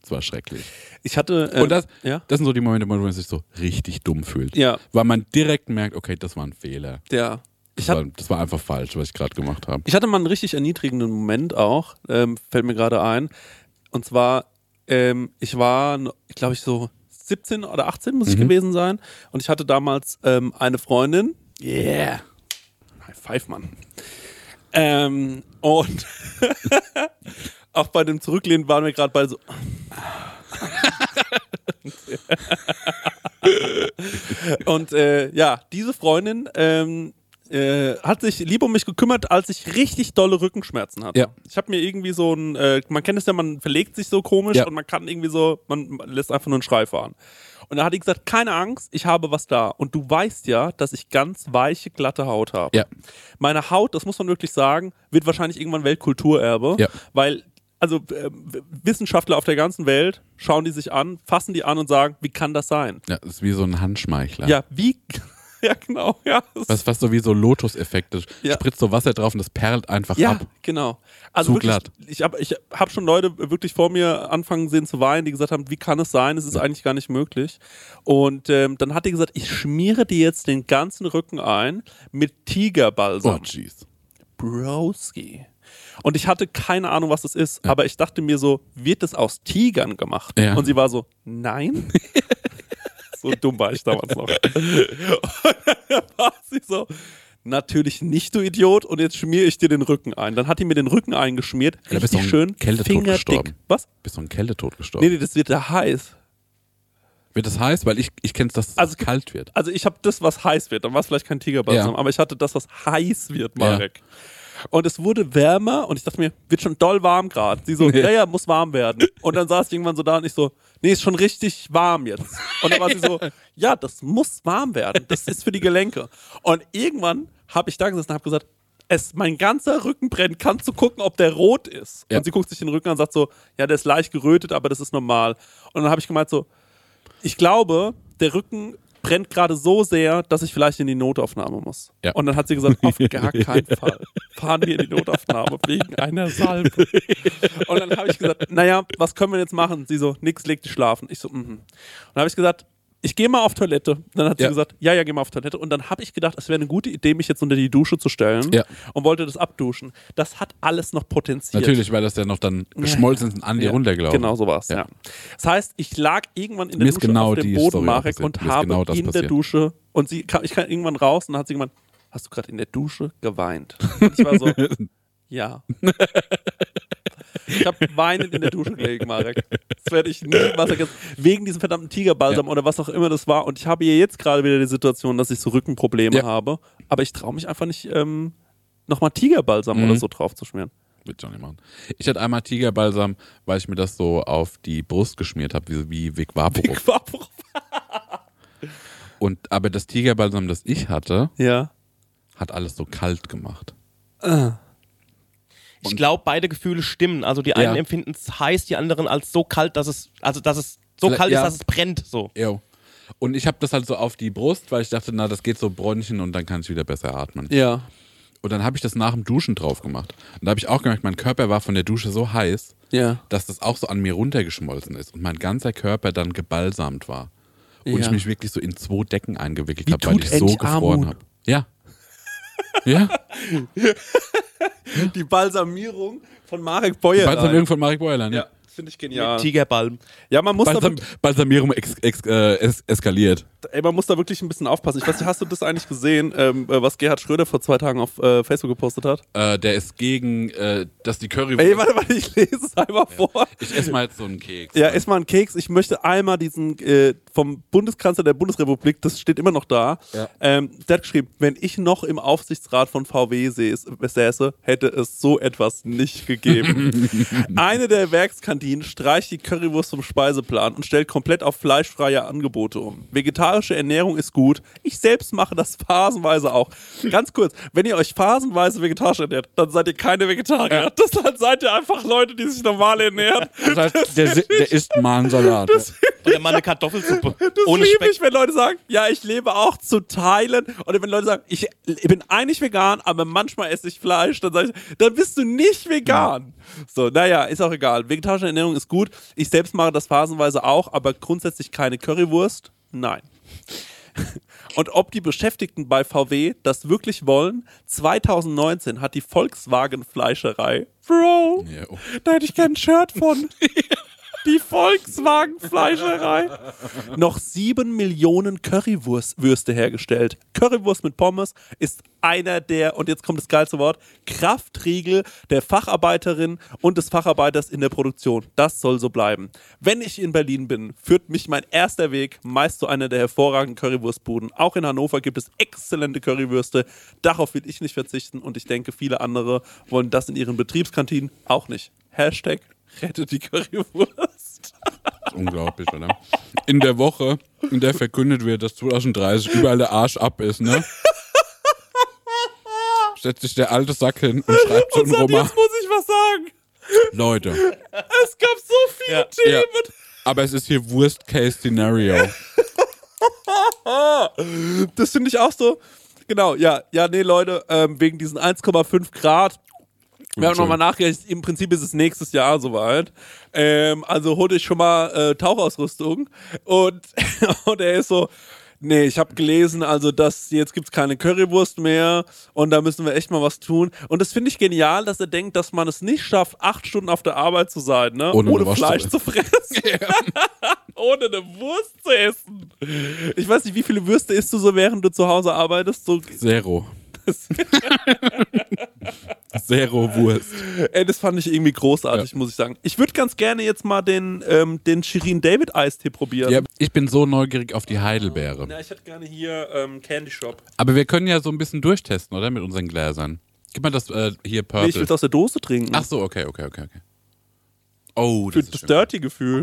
Das war schrecklich. Ich hatte. äh, Und das, ja. das sind so die Momente, wo man sich so richtig dumm fühlt. Ja. Weil man direkt merkt, okay, das war ein Fehler. Ja. Das, hab, war, das war einfach falsch, was ich gerade gemacht habe. ich hatte mal einen richtig erniedrigenden Moment auch, ähm, fällt mir gerade ein. Und zwar, ähm, ich war, ich glaube ich, so 17 oder 18 muss ich gewesen sein. Und ich hatte damals ähm, eine Freundin. Yeah. High five, Mann. Ähm, und *laughs* *laughs* auch bei dem Zurücklehnen waren wir gerade bei so. und äh, ja, diese Freundin ähm, äh, hat sich lieb um mich gekümmert, als ich richtig dolle Rückenschmerzen hatte. Ja. Ich habe mir irgendwie so ein, äh, man kennt es ja, man verlegt sich so komisch Ja. und man kann irgendwie so, man, lässt einfach nur einen Schrei fahren. Und da hat die gesagt, keine Angst, ich habe was da. Und du weißt ja, dass ich ganz weiche, glatte Haut habe. Ja. Meine Haut, das muss man wirklich sagen, wird wahrscheinlich irgendwann Weltkulturerbe, Ja. weil also äh, Wissenschaftler auf der ganzen Welt schauen die sich an, fassen die an und sagen, wie kann das sein? Ja, das ist wie so ein Handschmeichler. Ja, wie? *laughs* ja, genau. Ja, das- Was fast so wie so Lotus-Effekte. Ja. Spritzt so Wasser drauf und das perlt einfach ja, ab. genau. Also Zu wirklich, glatt. Ich habe ich hab schon Leute wirklich vor mir anfangen sehen zu weinen, die gesagt haben, wie kann es sein? Es ist eigentlich gar nicht möglich. Und ähm, dann hat die gesagt, ich schmiere dir jetzt den ganzen Rücken ein mit Oh, Tigerbalsam. jeez. Broski. Und ich hatte keine Ahnung, was das ist, aber ich dachte mir so, wird das aus Tigern gemacht? Ja. Und sie war so, nein. *laughs* so dumm war ich damals noch. Und dann war sie so, natürlich nicht, du Idiot, und jetzt schmiere ich dir den Rücken ein. Dann hat die mir den Rücken eingeschmiert, Ja, da bist du richtig an schön, Kältetod gestorben. Was? Bist du an Kältetod gestorben? Nee, nee, das wird ja heiß. Wird das heiß? Weil ich, ich kenne es, dass es Also- kalt wird. Also ich habe das, was heiß wird. Dann war es vielleicht kein Tigerbalsam, Ja. aber ich hatte das, was heiß wird, Marek. Und es wurde wärmer und ich dachte mir, wird schon doll warm gerade. Sie so, *laughs* ja, ja, muss warm werden. Und dann saß ich irgendwann so da und ich so, nee, ist schon richtig warm jetzt. Und dann war sie so, *laughs* ja, das muss warm werden. Das ist für die Gelenke. Und irgendwann habe ich da gesessen und habe gesagt, es, mein ganzer Rücken brennt. Kannst du gucken, ob der rot ist? Ja. Und sie guckt sich den Rücken an und sagt so, ja, der ist leicht gerötet, aber das ist normal. Und dann habe ich gemeint so, ich glaube, der Rücken brennt gerade so sehr, dass ich vielleicht in die Notaufnahme muss. Ja. Und dann hat sie gesagt, auf gar *laughs* keinen Fall fahren wir in die Notaufnahme wegen einer Salbe. Und dann habe ich gesagt, naja, was können wir jetzt machen? Sie so, nix, leg dich schlafen. Ich so, mhm. Und dann habe ich gesagt, ich gehe mal auf Toilette. Dann hat sie Ja. gesagt, ja, ja, geh mal auf Toilette. Und dann habe ich gedacht, es wäre eine gute Idee, mich jetzt unter die Dusche zu stellen Ja. und wollte das abduschen. Das hat alles noch potenziert. Natürlich, weil das ja noch dann geschmolzen ist und an dir Ja, runtergelaufen. Genau so war's, ja. Ja. Das heißt, ich lag irgendwann in der Dusche genau auf dem die Boden, Story Marek, und habe genau in der passiert. Dusche und sie kam, ich kam irgendwann raus und dann hat sie gemeint, hast du gerade in der Dusche geweint? Und ich war so, *laughs* ja. *laughs* Ich habe weinend in der Dusche gelegen, Marek. Das werde ich nie was vergessen. Wegen diesem verdammten Tigerbalsam oder was auch immer das war. Und ich habe hier jetzt gerade wieder die Situation, dass ich so Rückenprobleme Ja. habe. Aber ich traue mich einfach nicht, ähm, nochmal Tigerbalsam Mhm. oder so drauf zu schmieren. Wird schon nicht machen. Ich hatte einmal Tigerbalsam, weil ich mir das so auf die Brust geschmiert habe, wie, wie Vic Vaporub. Vaporub. Und, aber das Tigerbalsam, das ich hatte, Ja. hat alles so kalt gemacht. Ich glaube, beide Gefühle stimmen. Also die einen Ja. empfinden es heiß, die anderen als so kalt, dass es, also dass es so Vielleicht- kalt ja. ist, dass es brennt. So. Jo. Und ich habe das halt so auf die Brust, weil ich dachte, na, das geht so Bronchien und dann kann ich wieder besser atmen. Ja. Und dann habe ich das nach dem Duschen drauf gemacht. Und da habe ich auch gemerkt, mein Körper war von der Dusche so heiß, Ja. dass das auch so an mir runtergeschmolzen ist und mein ganzer Körper dann gebalsamt war. Und Ja. ich mich wirklich so in zwei Decken eingewickelt habe, weil ich so gefroren habe. Ja. ja. *laughs* *laughs* *laughs* Die Balsamierung von Marek Beuer. Balsamierung von Marek Beuerlein. Ja, finde ich genial. Tigerbalm. Ja, man muss, Balsam Balsamierung ex ex äh, es eskaliert. Ey, man muss da wirklich ein bisschen aufpassen. Ich weiß nicht, hast du das eigentlich gesehen, ähm, äh, was Gerhard Schröder vor zwei Tagen auf äh, Facebook gepostet hat? Äh, der ist gegen, äh, dass die Curry. Ey, warte, warte, ich lese es einmal vor. ich esse mal jetzt so einen Keks. Ja, ess mal einen Keks. Ich möchte einmal diesen äh, vom Bundeskanzler der Bundesrepublik, das steht immer noch da. Ja. Ähm, der hat geschrieben, wenn ich noch im Aufsichtsrat von VW säß- säße, hätte es so etwas nicht gegeben. *laughs* Eine der Werkskantinen streicht die Currywurst vom Speiseplan und stellt komplett auf fleischfreie Angebote um. Vegetarische Ernährung ist gut. Ich selbst mache das phasenweise auch. Ganz kurz, wenn ihr euch phasenweise vegetarisch ernährt, dann seid ihr keine Vegetarier. Das dann seid ihr einfach Leute, die sich normal ernähren. Das heißt, der, si- der isst mal einen Salat. Das Oder mal eine Kartoffelsuppe. Das ohne liebe Speck. ich, wenn Leute sagen, ja, ich lebe auch zu teilen. Oder wenn Leute sagen, ich, ich bin eigentlich vegan, aber manchmal esse ich Fleisch, dann sage ich, dann bist du nicht vegan. So, naja, ist auch egal. Vegetarische Ernährung ist gut. Ich selbst mache das phasenweise auch, aber grundsätzlich keine Currywurst. Nein. *laughs* Und ob die Beschäftigten bei VW das wirklich wollen, 2019 hat die Volkswagen Fleischerei, Bro, Ja, oh. da hätte ich gern ein Shirt von. *laughs* *laughs* Die Volkswagen Fleischerei. Noch sieben Millionen Currywürste hergestellt. Currywurst mit Pommes ist einer der, und jetzt kommt das geilste Wort, Kraftriegel der Facharbeiterin und des Facharbeiters in der Produktion. Das soll so bleiben. Wenn ich in Berlin bin, führt mich mein erster Weg meist zu einer der hervorragenden Currywurstbuden. Auch in Hannover gibt es exzellente Currywürste. Darauf will ich nicht verzichten und ich denke, viele andere wollen das in ihren Betriebskantinen auch nicht. Hashtag rettet die Currywurst. Ist unglaublich, oder? In der Woche, in der verkündet wird, dass 2030 überall der Arsch ab ist, ne? Setzt sich der alte Sack hin und schreibt so einen Und Roman. jetzt muss ich was sagen. Leute. Es gab so viele Ja. Themen. Ja. Aber es ist hier Worst-Case-Szenario. Das finde ich auch so. Genau, ja, ja, nee, Leute, ähm, wegen diesen 1,5 Grad. Wir haben nochmal nachgerechnet, im Prinzip ist es nächstes Jahr soweit. Ähm, also holt euch schon mal äh, Tauchausrüstung. Und, *laughs* und er ist so, nee, ich habe gelesen, also dass jetzt gibt's keine Currywurst mehr und da müssen wir echt mal was tun. Und das finde ich genial, dass er denkt, dass man es nicht schafft, acht Stunden auf der Arbeit zu sein, ne? Ohne ohne Fleisch zu fressen. *laughs* *laughs* ohne eine Wurst zu essen. Ich weiß nicht, wie viele Würste isst du so, während du zu Hause arbeitest? So, Zero. *laughs* Zero Wurst. ey, das fand ich irgendwie großartig, muss ich sagen. Ich würde ganz gerne jetzt mal den, ähm, den Shirin David Eistee probieren. Ja, ich bin so neugierig auf die Heidelbeere. Ja, ich hätte gerne hier ähm, Candy Shop. Aber wir können ja so ein bisschen durchtesten, oder? Mit unseren Gläsern. Gib mal das äh, hier Nee, ich will Purple. es aus der Dose trinken. Ach so, okay, okay, okay, okay. Oh, Für das das ist schön. Dirty-Gefühl.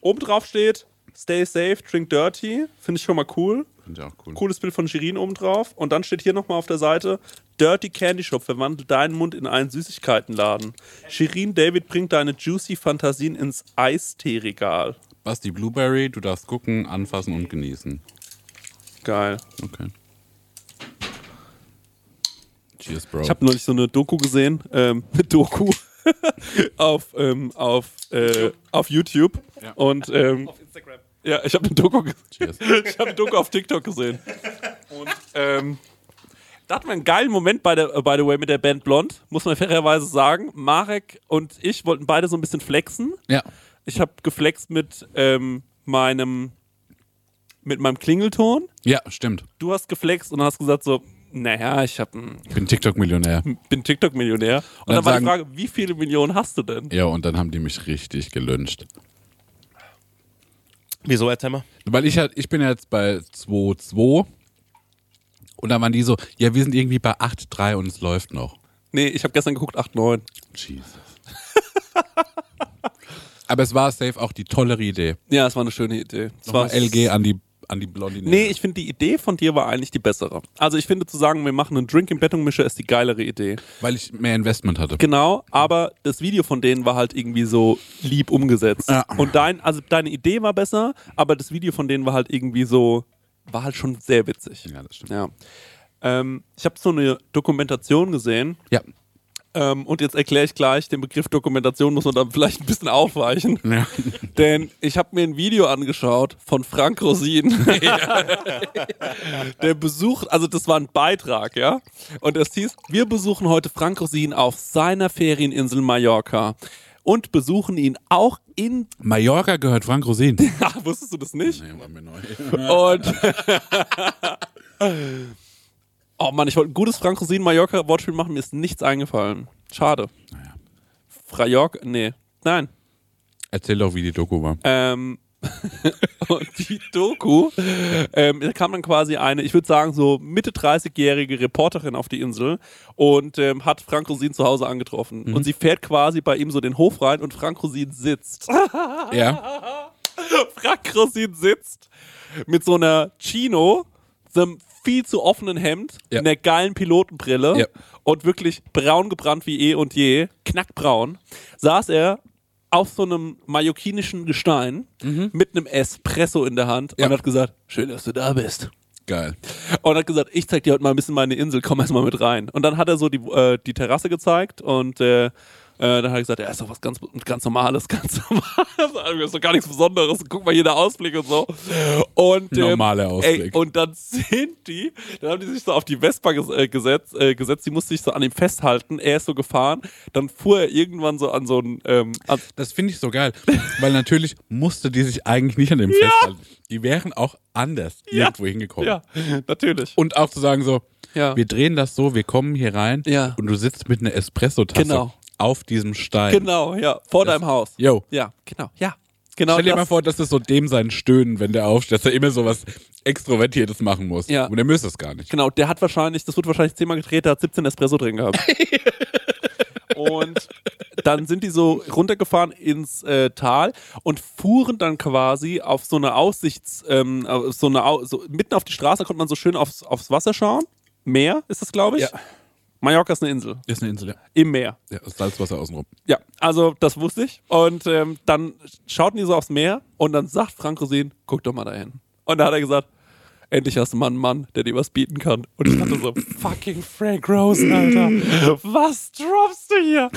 Oben drauf steht, stay safe, drink dirty. Finde ich schon mal cool. Finde ich auch cool. Cooles Bild von Shirin oben drauf. Und dann steht hier nochmal auf der Seite, Dirty Candy Shop, verwandle deinen Mund in einen Süßigkeitenladen. Shirin David bringt deine juicy Fantasien ins Eistee-Regal. Basti Blueberry, du darfst gucken, anfassen und genießen. Geil. Okay. Cheers, Bro. Ich habe neulich so eine Doku gesehen, ähm, *laughs* eine Doku *laughs* auf, ähm, auf, äh, auf YouTube. Und ähm, Auf Instagram. Ja, ich habe eine Doku gesehen. Cheers. *laughs* Ich habe eine Doku auf TikTok gesehen. Und ähm, da hatten wir einen geilen Moment, by the, äh, by the way, mit der Band Blond, muss man fairerweise sagen. Marek und ich wollten beide so ein bisschen flexen. Ja. Ich habe geflext mit ähm, meinem mit meinem Klingelton. Ja, stimmt. Du hast geflext und hast gesagt so, naja, ich hab ein, Ich bin TikTok-Millionär. bin TikTok-Millionär. Und, dann dann war sagen- die Frage, wie viele Millionen hast du denn? Ja, und dann haben die mich richtig gelünscht. Wieso, erzähl mal? Weil ich halt, ich bin jetzt bei 2,2 und dann waren die so, ja, wir sind irgendwie bei 8,3 und es läuft noch. Nee, ich habe gestern geguckt, 8, 9. Jesus. *laughs* Aber es war safe auch die tollere Idee. Ja, es war eine schöne Idee. Es war LG an die, an die Blondine. Nee, ich finde die Idee von dir war eigentlich die bessere. Also ich finde zu sagen, wir machen einen Drink im Betonmischer ist die geilere Idee. Weil ich mehr Investment hatte. Genau, aber das Video von denen war halt irgendwie so lieb umgesetzt. Ja. Und dein, also deine Idee war besser, aber das Video von denen war halt irgendwie so, war halt schon sehr witzig. Ja, das stimmt. Ja. Ähm, ich habe so eine Dokumentation gesehen Ja. Ähm, und jetzt erkläre ich gleich, den Begriff Dokumentation muss man dann vielleicht ein bisschen aufweichen. ja. *laughs* Denn ich habe mir ein Video angeschaut von Frank Rosin. *laughs* Der besucht, also das war ein Beitrag, ja. Und es hieß, wir besuchen heute Frank Rosin auf seiner Ferieninsel Mallorca. Und besuchen ihn auch in. Mallorca gehört Frank Rosin. Ah, *laughs* wusstest du das nicht? Nee, war mir neu. Und. Oh Mann, ich wollte ein gutes Frank Rosin Mallorca Wortspiel machen, mir ist nichts eingefallen. Schade. Naja. Frajork, nee. Nein. Erzähl doch, wie die Doku war. Ähm, *laughs* und die Doku, ähm, da kam dann quasi eine, ich würde sagen, so Mitte 30-jährige Reporterin auf die Insel und ähm, hat Frank Rosin zu Hause angetroffen. Und sie fährt quasi bei ihm so den Hof rein und Frank Rosin sitzt. *laughs* Ja. Frank Rosin sitzt mit so einer Chino, einem viel zu offenen Hemd, Ja. einer geilen Pilotenbrille Ja. und wirklich braun gebrannt wie eh und je, knackbraun, saß er auf so einem mallorquinischen Gestein mit einem Espresso in der Hand Ja. und hat gesagt, schön, dass du da bist. Geil. Und hat gesagt, ich zeig dir heute mal ein bisschen meine Insel, komm erst mal mit rein. Und dann hat er so die, äh, die Terrasse gezeigt und äh, äh, dann hat er gesagt, ja, ist doch was ganz, ganz Normales, *laughs* ganz Normales, also, ist doch gar nichts Besonderes, guck mal hier der Ausblick und so. Und, ähm, Normaler Ausblick. Ey, und dann sind die, dann haben die sich so auf die Vespa ges äh, gesetzt, äh, gesetzt, die musste sich so an ihm festhalten, er ist so gefahren, dann fuhr er irgendwann so an so ein, ähm, Das finde ich so geil, weil natürlich musste die sich eigentlich nicht an dem *laughs* festhalten. Die wären auch anders Ja. irgendwo hingekommen. ja, natürlich. Und auch zu sagen so, Ja. wir drehen das so, wir kommen hier rein Ja. und du sitzt mit einer Espresso-Tasse Genau. Auf diesem Stein. Genau, ja, vor deinem Haus. Yo. Ja, genau, ja. Genau Stell dir das. mal vor, das ist so dem sein Stöhnen, wenn der aufsteht, dass er immer so was Extrovertiertes machen muss. Ja. Und er müsste es gar nicht. Genau, der hat wahrscheinlich, das wird wahrscheinlich zehnmal gedreht, der hat 17 Espresso drin gehabt. *laughs* und dann sind die so runtergefahren ins äh, Tal und fuhren dann quasi auf so eine Aussichts, ähm, so eine, Au so, mitten auf die Straße konnte man so schön aufs, aufs Wasser schauen. Meer ist das, glaube ich. Ja. Mallorca ist eine Insel. Ist eine Insel, ja. Im Meer. ja Salzwasser außenrum. Ja, also das wusste ich. Und ähm, dann schauten die so aufs Meer und dann sagt Frank Rosin, guck doch mal dahin. Und da hat er gesagt, endlich hast du mal einen Mann, der dir was bieten kann. Und ich dachte so, *laughs* fucking Frank Rosen, Alter. Was droppst du hier?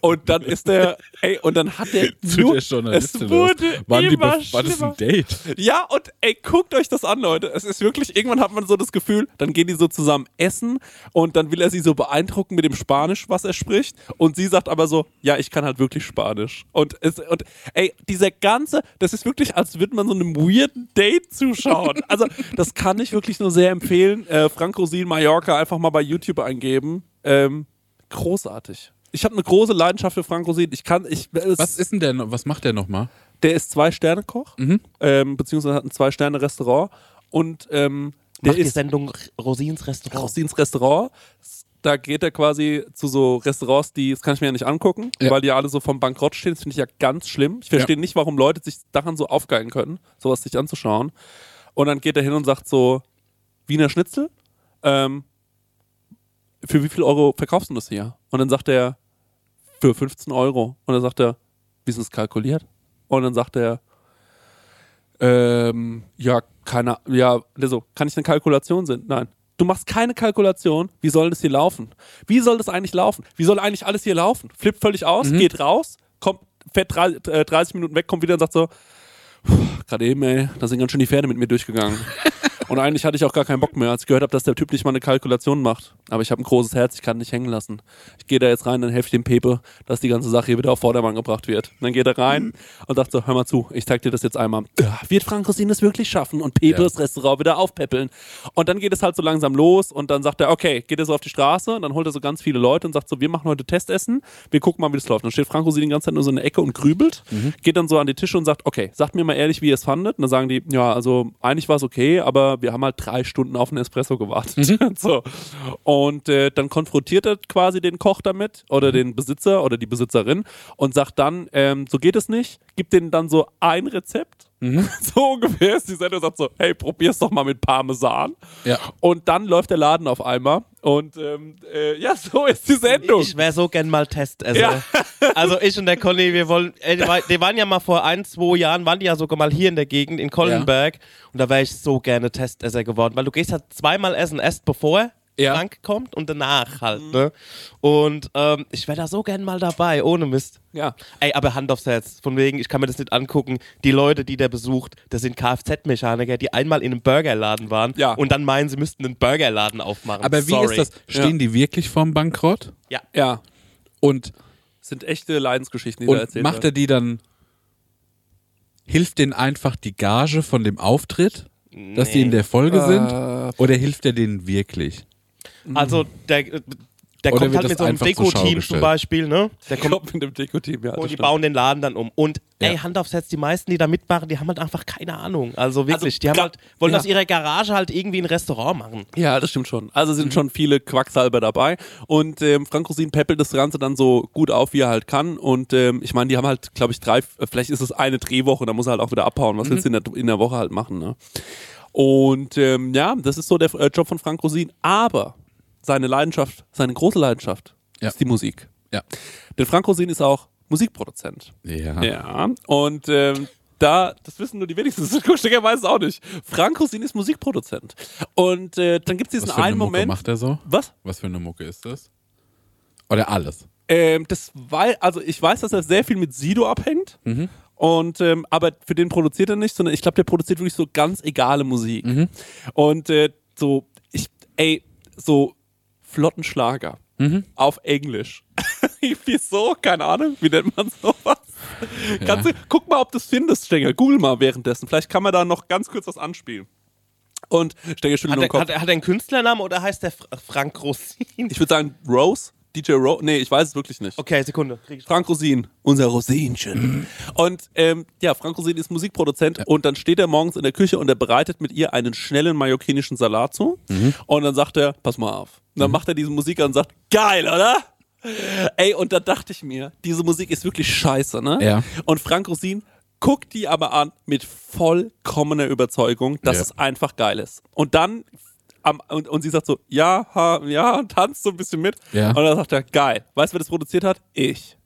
Und dann ist der, ey, und dann hat der Zu nur, der Journalistin. es wurde immer war das ein Date? Ja, und ey, guckt euch das an, Leute. Es ist wirklich, irgendwann hat man so das Gefühl, dann gehen die so zusammen essen und dann will er sie so beeindrucken mit dem Spanisch, was er spricht. Und sie sagt aber so, ja, ich kann halt wirklich Spanisch. Und, es, und ey, dieser ganze, das ist wirklich, als würde man so einem weirden Date zuschauen. Also, das kann ich wirklich nur sehr empfehlen. Äh, Frank Rosin Mallorca einfach mal bei YouTube eingeben. Ähm, großartig. Ich habe eine große Leidenschaft für Frank Rosin. Ich kann, ich, es, Was ist denn der, noch- was macht der nochmal? der ist Zwei-Sterne-Koch, ähm, beziehungsweise hat ein Zwei-Sterne-Restaurant und ähm, der Macht die ist Sendung Rosins Restaurant. Rosins Restaurant. Da geht er quasi zu so Restaurants, die, das kann ich mir ja nicht angucken, Ja. weil die ja alle so vom Bankrott stehen. Das finde ich ja ganz schlimm. Ich verstehe nicht, warum Leute sich daran so aufgeilen können, sowas sich anzuschauen. Und dann geht er hin und sagt so, Wiener Schnitzel, ähm, für wie viel Euro verkaufst du das hier? Und dann sagt er, für 15 Euro. Und dann sagt er, wie ist das kalkuliert? Und dann sagt er, ähm, ja, keine, ja, der so, kann ich eine Kalkulation sehen? Nein. Du machst keine Kalkulation. Wie soll das hier laufen? Wie soll das eigentlich laufen? Wie soll eigentlich alles hier laufen? Flippt völlig aus, geht raus, kommt, fährt drei, äh, 30 Minuten weg, kommt wieder und sagt so, gerade eben, ey, da sind ganz schön die Pferde mit mir durchgegangen. *laughs* Und eigentlich hatte ich auch gar keinen Bock mehr, als ich gehört habe, dass der Typ nicht mal eine Kalkulation macht. Aber ich habe ein großes Herz, ich kann nicht hängen lassen. Ich gehe da jetzt rein, dann helfe ich dem Pepe, dass die ganze Sache hier wieder auf Vordermann gebracht wird. Und dann geht er rein und sagt so, hör mal zu, ich zeig dir das jetzt einmal. Ja, Wird Frank Rosin es wirklich schaffen und Pepe Ja. das Restaurant wieder aufpäppeln? Und dann geht es halt so langsam los und dann sagt er, okay, geht er so auf die Straße und dann holt er so ganz viele Leute und sagt so, wir machen heute Testessen, wir gucken mal, wie das läuft. Dann steht Frank Rosin die ganze Zeit nur so in der Ecke und grübelt, geht dann so an die Tische und sagt, okay, sagt mir mal ehrlich, wie ihr es fandet. Und dann sagen die, ja, also eigentlich war es okay, aber wir haben halt drei Stunden auf einen Espresso gewartet. *laughs* so. Und äh, dann konfrontiert er quasi den Koch damit oder den Besitzer oder die Besitzerin und sagt dann, ähm, so geht es nicht, gibt denen dann so ein Rezept. *laughs* So ungefähr ist die Sendung sagt so, hey, probier's doch mal mit Parmesan. Ja. Und dann läuft der Laden auf einmal. Und ähm, äh, ja, *laughs* so ist die Sendung. Ich wäre so gern mal Testesser. Ja. *laughs* Also ich und der Conny, wir wollen, äh, die, war- die waren ja mal vor ein, zwei Jahren, waren die ja sogar mal hier in der Gegend, in Kollenberg. Und da wäre ich so gerne Testesser geworden, weil du gehst halt zweimal essen, erst bevor Ja. Frank kommt und danach halt, ne? Und ähm, ich wäre da so gern mal dabei, ohne Mist. ja. Ey, aber Hand aufs Herz, von wegen, ich kann mir das nicht angucken. Die Leute, die der besucht, das sind Kfz-Mechaniker, die einmal in einem Burgerladen waren Ja. und dann meinen, sie müssten einen Burgerladen aufmachen. Aber wie Sorry. ist das? Stehen die wirklich vorm Bankrott? Ja. Ja. Und, Sind echte Leidensgeschichten, die da und erzählt macht er die dann, hilft denen einfach die Gage von dem Auftritt, dass die in der Folge Äh. sind? Oder hilft er denen wirklich? Also der, der Oder kommt halt mit so einem Deko-Team zum? Beispiel, ne? Der kommt Kommt mit dem Deko-Team, ja. und die stimmt. bauen den Laden dann um. Und ey, Ja. Hand aufs Herz, die meisten, die da mitmachen, die haben halt einfach keine Ahnung. Also wirklich, Also die haben halt, wollen ja. aus ihrer Garage halt irgendwie ein Restaurant machen. Ja, das stimmt schon. Also sind schon viele Quacksalber dabei. Und ähm, Frank Rosin peppelt das Ganze dann so gut auf, wie er halt kann. Und ähm, ich meine, die haben halt, glaube ich, drei, äh, vielleicht ist es eine Drehwoche, da muss er halt auch wieder abhauen. Was willst du in der, in der Woche halt machen, ne? Und ähm, ja, das ist so der äh, Job von Frank Rosin. Aber seine Leidenschaft, seine große Leidenschaft Ja. ist die Musik. Ja. Denn Frank Rosin ist auch Musikproduzent. Ja. Ja, und ähm, da, das wissen nur die wenigsten, Stecker weiß es auch nicht. Frank Rosin ist Musikproduzent. Und äh, dann gibt es diesen Was für eine einen Mucke Moment. macht er so? Was? Was für eine Mucke ist das? Oder alles? Ähm, das weil, also ich weiß, dass er sehr viel mit Sido abhängt. Mhm. Und ähm, aber für den produziert er nicht, sondern ich glaube, der produziert wirklich so ganz egale Musik. Mhm. Und äh, so, ich, ey, so flotten Schlager Mhm. auf Englisch. *laughs* Wieso? Keine Ahnung. Wie nennt man sowas? Kannst du, guck mal, ob du es findest, Stengel. Google mal währenddessen. Vielleicht kann man da noch ganz kurz was anspielen. Und Stengel schüttelt Hat er, hat, er, hat er einen Künstlernamen oder heißt der Fra- Frank Rosin? Ich würde sagen Rose, DJ Rose. Nee, ich weiß es wirklich nicht. Okay, Sekunde. Krieg ich Frank Rosin, unser Rosinchen. Und ähm, ja, Frank Rosin ist Musikproduzent und dann steht er morgens in der Küche und er bereitet mit ihr einen schnellen mallorquinischen Salat zu. Und dann sagt er, pass mal auf. Und dann macht er diese Musik an und sagt, geil, oder? Ey, und da dachte ich mir, diese Musik ist wirklich scheiße, ne? Ja. Und Frank Rosin guckt die aber an mit vollkommener Überzeugung, dass Ja. es einfach geil ist. Und dann am, und, und sie sagt so, ja, ha, ja, tanzt so ein bisschen mit. Ja. Und dann sagt er, geil. Weißt du, wer das produziert hat? Ich.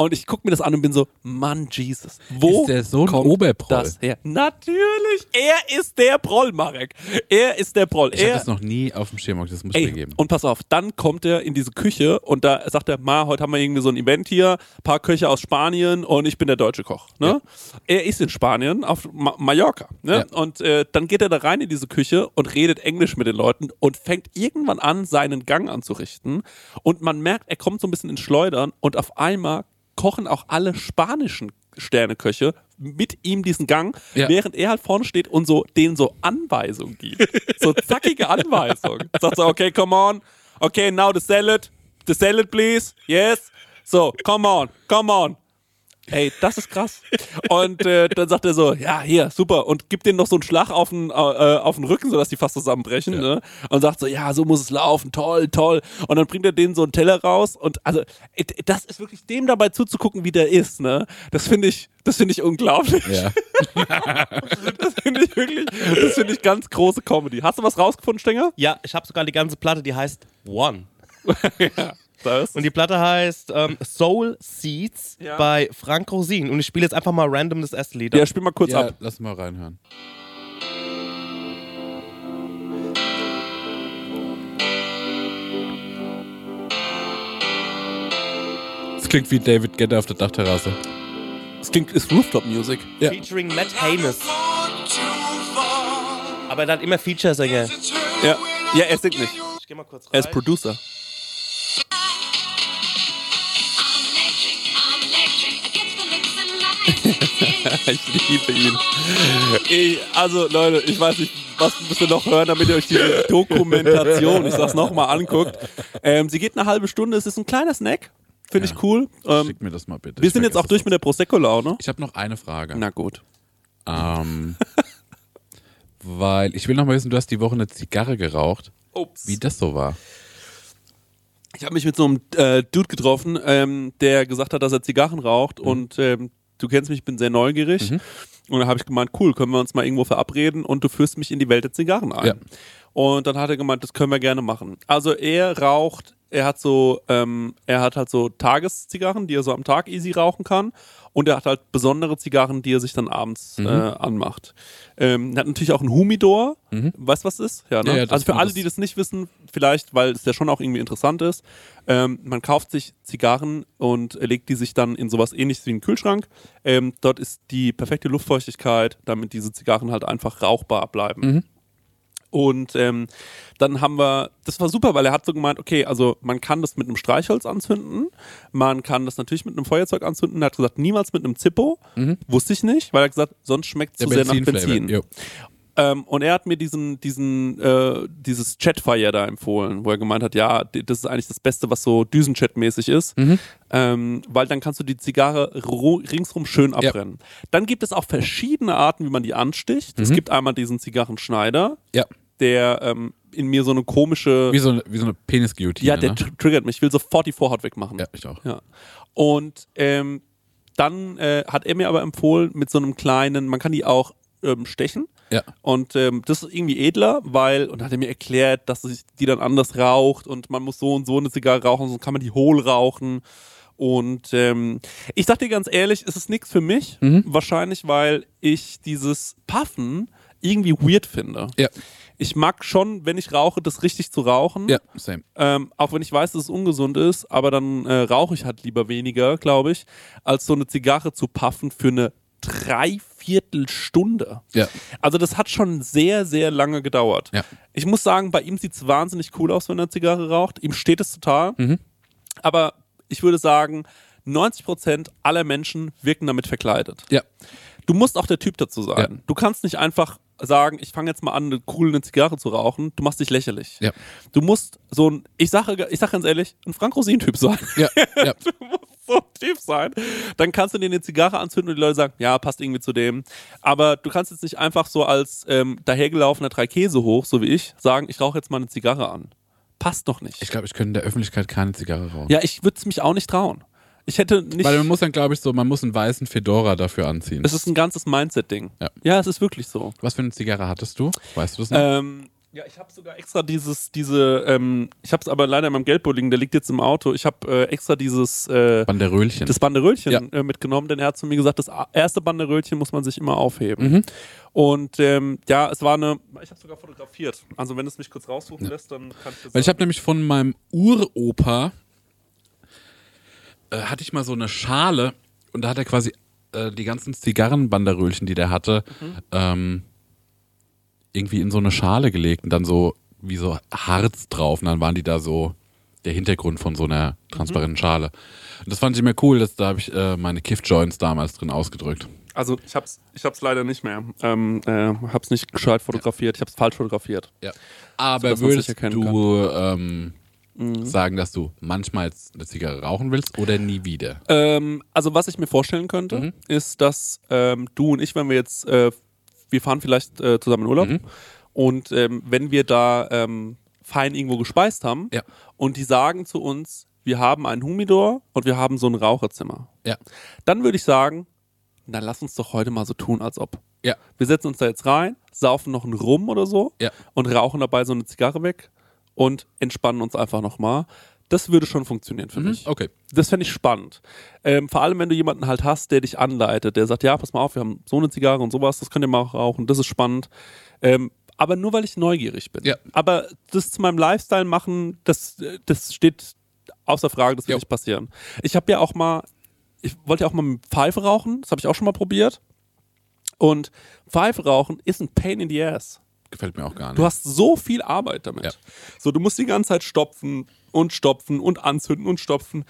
Und ich gucke mir das an und bin so, Mann, Jesus. Wo Ist der so ein kommt Oberproll? das her? Natürlich. Er ist der Proll, Marek. Er ist der Proll. Ich habe das noch nie auf dem Schirm, das muss ich geben. und pass auf, dann kommt er in diese Küche und da sagt er, Ma, heute haben wir irgendwie so ein Event hier, paar Köche aus Spanien und ich bin der deutsche Koch. Ne? Er ist in Spanien, auf Ma Mallorca. Ne? Ja. Und äh, dann geht er da rein in diese Küche und redet Englisch mit den Leuten und fängt irgendwann an, seinen Gang anzurichten. Und man merkt, er kommt so ein bisschen ins Schleudern und auf einmal kochen auch alle spanischen Sterneköche mit ihm diesen Gang, Ja. während er halt vorne steht und so denen so Anweisungen gibt. So zackige Anweisungen. Sagt so, okay, come on. Okay, now the salad. The salad, please. Yes. So, come on, come on. Ey, das ist krass. Und äh, dann sagt er so, ja, hier, super. Und gibt denen noch so einen Schlag auf den, äh, auf den Rücken, sodass die fast zusammenbrechen. Ne? Und sagt so, ja, so muss es laufen, toll, toll. Und dann bringt er denen so einen Teller raus. Und also, äh, das ist wirklich dem dabei zuzugucken, wie der ist. Ne? Das finde ich, das finde ich unglaublich. Ja. *laughs* Das finde ich wirklich, das finde ich ganz große Comedy. Hast du was rausgefunden, Stenger? Ja, ich habe sogar die ganze Platte, die heißt One. *laughs* *laughs* Das. Und die Platte heißt ähm, Soul Seeds Ja. bei Frank Rosin. Und ich spiele jetzt einfach mal random das erste Lied. Ja, spiel mal kurz ja, ab. lass mal reinhören. Es klingt wie David Guetta auf der Dachterrasse. Das klingt, ist Rooftop-Music. Ja. Featuring Matt Haynes. Aber er hat immer Feature-Sänger. Ja. ja, er singt nicht. Ich geh mal kurz rein. Er ist Producer. Ich liebe ihn. Ich, also Leute, ich weiß nicht, was müsst ihr noch hören, damit ihr euch diese Dokumentation, ich sag's nochmal, anguckt. Ähm, sie geht eine halbe Stunde, es ist ein kleiner Snack, finde ich cool. Ähm, Schick mir das mal bitte. wir Ich sind jetzt auch durch mit der Prosecco-Laune. Ich habe noch eine Frage. Na gut. Ähm, weil ich will noch mal wissen, du hast die Woche eine Zigarre geraucht. Ups. Wie das so war. Ich habe mich mit so einem äh, Dude getroffen, ähm, der gesagt hat, dass er Zigarren raucht Mhm. und ähm, du kennst mich, ich bin sehr neugierig. Und dann habe ich gemeint, cool, können wir uns mal irgendwo verabreden und du führst mich in die Welt der Zigarren ein. Ja. Und dann hat er gemeint, das können wir gerne machen. Also er raucht, er hat so, ähm, er hat halt so Tageszigarren, die er so am Tag easy rauchen kann. Und er hat halt besondere Zigarren, die er sich dann abends Mhm. äh, anmacht. Ähm, er hat natürlich auch einen Humidor. Weißt du, was das ist? Ja, ne? Mhm. Ja, ja, also für alle, die das nicht wissen, vielleicht, weil es ja schon auch irgendwie interessant ist, ähm, man kauft sich Zigarren und legt die sich dann in sowas ähnliches wie einen Kühlschrank. Ähm, dort ist die perfekte Luftfeuchtigkeit, damit diese Zigarren halt einfach rauchbar bleiben. Mhm. Und ähm, dann haben wir, das war super, weil er hat so gemeint, okay, also man kann das mit einem Streichholz anzünden, man kann das natürlich mit einem Feuerzeug anzünden. Er hat gesagt, niemals mit einem Zippo. Wusste ich nicht, weil er hat gesagt, sonst schmeckt es zu sehr nach. Benzin. Ähm, und er hat mir diesen, diesen, äh, dieses Chatfire da empfohlen, wo er gemeint hat, ja, das ist eigentlich das Beste, was so Düsenchat-mäßig ist, ähm, weil dann kannst du die Zigarre ringsrum schön Ja. abbrennen. Dann gibt es auch verschiedene Arten, wie man die ansticht. Es gibt einmal diesen Zigarrenschneider, Ja. Der ähm, in mir so eine komische, Wie so, eine- wie so eine Penisguillotine. ja, der ne? tr triggert mich. Ich will sofort die Vorhaut wegmachen. Ja, ich auch. Ja. Und ähm, dann äh, hat er mir aber empfohlen, mit so einem kleinen, man kann die auch ähm, stechen. Ja. Und ähm, das ist irgendwie edler, weil, und hat er mir erklärt, dass sich die dann anders raucht und man muss so und so eine Zigarre rauchen, sonst kann man die hohl rauchen. Und ähm, ich sag dir ganz ehrlich, es ist nichts für mich. Mhm. Wahrscheinlich, weil ich dieses Puffen irgendwie weird finde. Ja. Ich mag schon, wenn ich rauche, das richtig zu rauchen. Ja, same. Ähm, auch wenn ich weiß, dass es ungesund ist, aber dann äh, rauche ich halt lieber weniger, glaube ich, als so eine Zigarre zu puffen für eine Dreiviertelstunde. Ja. Also das hat schon sehr, sehr lange gedauert. Ja. Ich muss sagen, bei ihm sieht es wahnsinnig cool aus, wenn er eine Zigarre raucht. Ihm steht es total. Mhm. Aber ich würde sagen, 90% aller Menschen wirken damit verkleidet. Ja. Du musst auch der Typ dazu sein. Ja. Du kannst nicht einfach sagen, ich fange jetzt mal an, eine cool eine Zigarre zu rauchen. Du machst dich lächerlich. Ja. Du musst so ein, ich sage, ich sage ganz ehrlich, ein Frank Rosin-Typ sein. Ja. *laughs* Ja. Du musst so ein Typ sein. Dann kannst du dir eine Zigarre anzünden und die Leute sagen, ja, passt irgendwie zu dem. Aber du kannst jetzt nicht einfach so als ähm, dahergelaufener drei Käse hoch, so wie ich, sagen, ich rauche jetzt mal eine Zigarre an. Passt doch nicht. Ich glaube, ich könnte in der Öffentlichkeit keine Zigarre rauchen. ja, ich würde es mich auch nicht trauen. Ich hätte nicht. Weil man muss dann, glaube ich, so, man muss einen weißen Fedora dafür anziehen. es ist ein ganzes Mindset-Ding. Ja. ja, es ist wirklich so. Was für eine Zigarre hattest du? Weißt du das noch? Ähm, ja, ich habe sogar extra dieses, diese, ähm, ich habe es aber leider in meinem Geldbeutel liegen, der liegt jetzt im Auto. Ich habe äh, extra dieses, äh, Banderöllchen. das Banderöllchen Ja. äh, mitgenommen, denn er hat zu mir gesagt, das erste Banderöllchen muss man sich immer aufheben. Mhm. Und ähm, ja, es war eine, ich habe sogar fotografiert. Also wenn es mich kurz raussuchen lässt, dann kann ich das Weil ich habe nämlich von meinem Uropa äh, hatte ich mal so eine Schale und da hat er quasi äh, die ganzen Zigarrenbanderöllchen, die der hatte, ähm, irgendwie in so eine Schale gelegt und dann so wie so Harz drauf und dann waren die da so der Hintergrund von so einer transparenten Schale. Und das fand ich immer cool, dass da habe ich äh, meine Kiff-Joints damals drin ausgedrückt. Also ich hab's, ich hab's leider nicht mehr. Ähm, äh, hab's nicht gescheit fotografiert, ich hab's falsch fotografiert. Ja. Aber man's würdest du ähm, sagen, dass du manchmal eine Zigarre rauchen willst oder nie wieder? Ähm, also was ich mir vorstellen könnte, Mhm. ist, dass ähm, du und ich, wenn wir jetzt, äh, wir fahren vielleicht äh, zusammen in Urlaub Mhm. und ähm, wenn wir da ähm, fein irgendwo gespeist haben Ja. und die sagen zu uns, wir haben einen Humidor und wir haben so ein Raucherzimmer, Ja. dann würde ich sagen, na lass uns doch heute mal so tun, als ob. Ja. Wir setzen uns da jetzt rein, saufen noch einen Rum oder so Ja. und rauchen dabei so eine Zigarre weg und entspannen uns einfach nochmal. Das würde schon funktionieren für mich. Okay. Das fände ich spannend. Ähm, vor allem, wenn du jemanden halt hast, der dich anleitet, der sagt, ja, pass mal auf, wir haben so eine Zigarre und sowas, das könnt ihr mal rauchen, das ist spannend. Ähm, aber nur, weil ich neugierig bin. Ja. Aber das zu meinem Lifestyle machen, das, das steht außer Frage, das wird Jo. nicht passieren. Ich habe ja auch mal, ich wollte ja auch mal mit Pfeife rauchen, das habe ich auch schon mal probiert. Und Pfeife rauchen ist ein Pain in the ass. Gefällt mir auch gar nicht. Du hast so viel Arbeit damit. Ja. So, du musst die ganze Zeit stopfen und stopfen und anzünden und stopfen.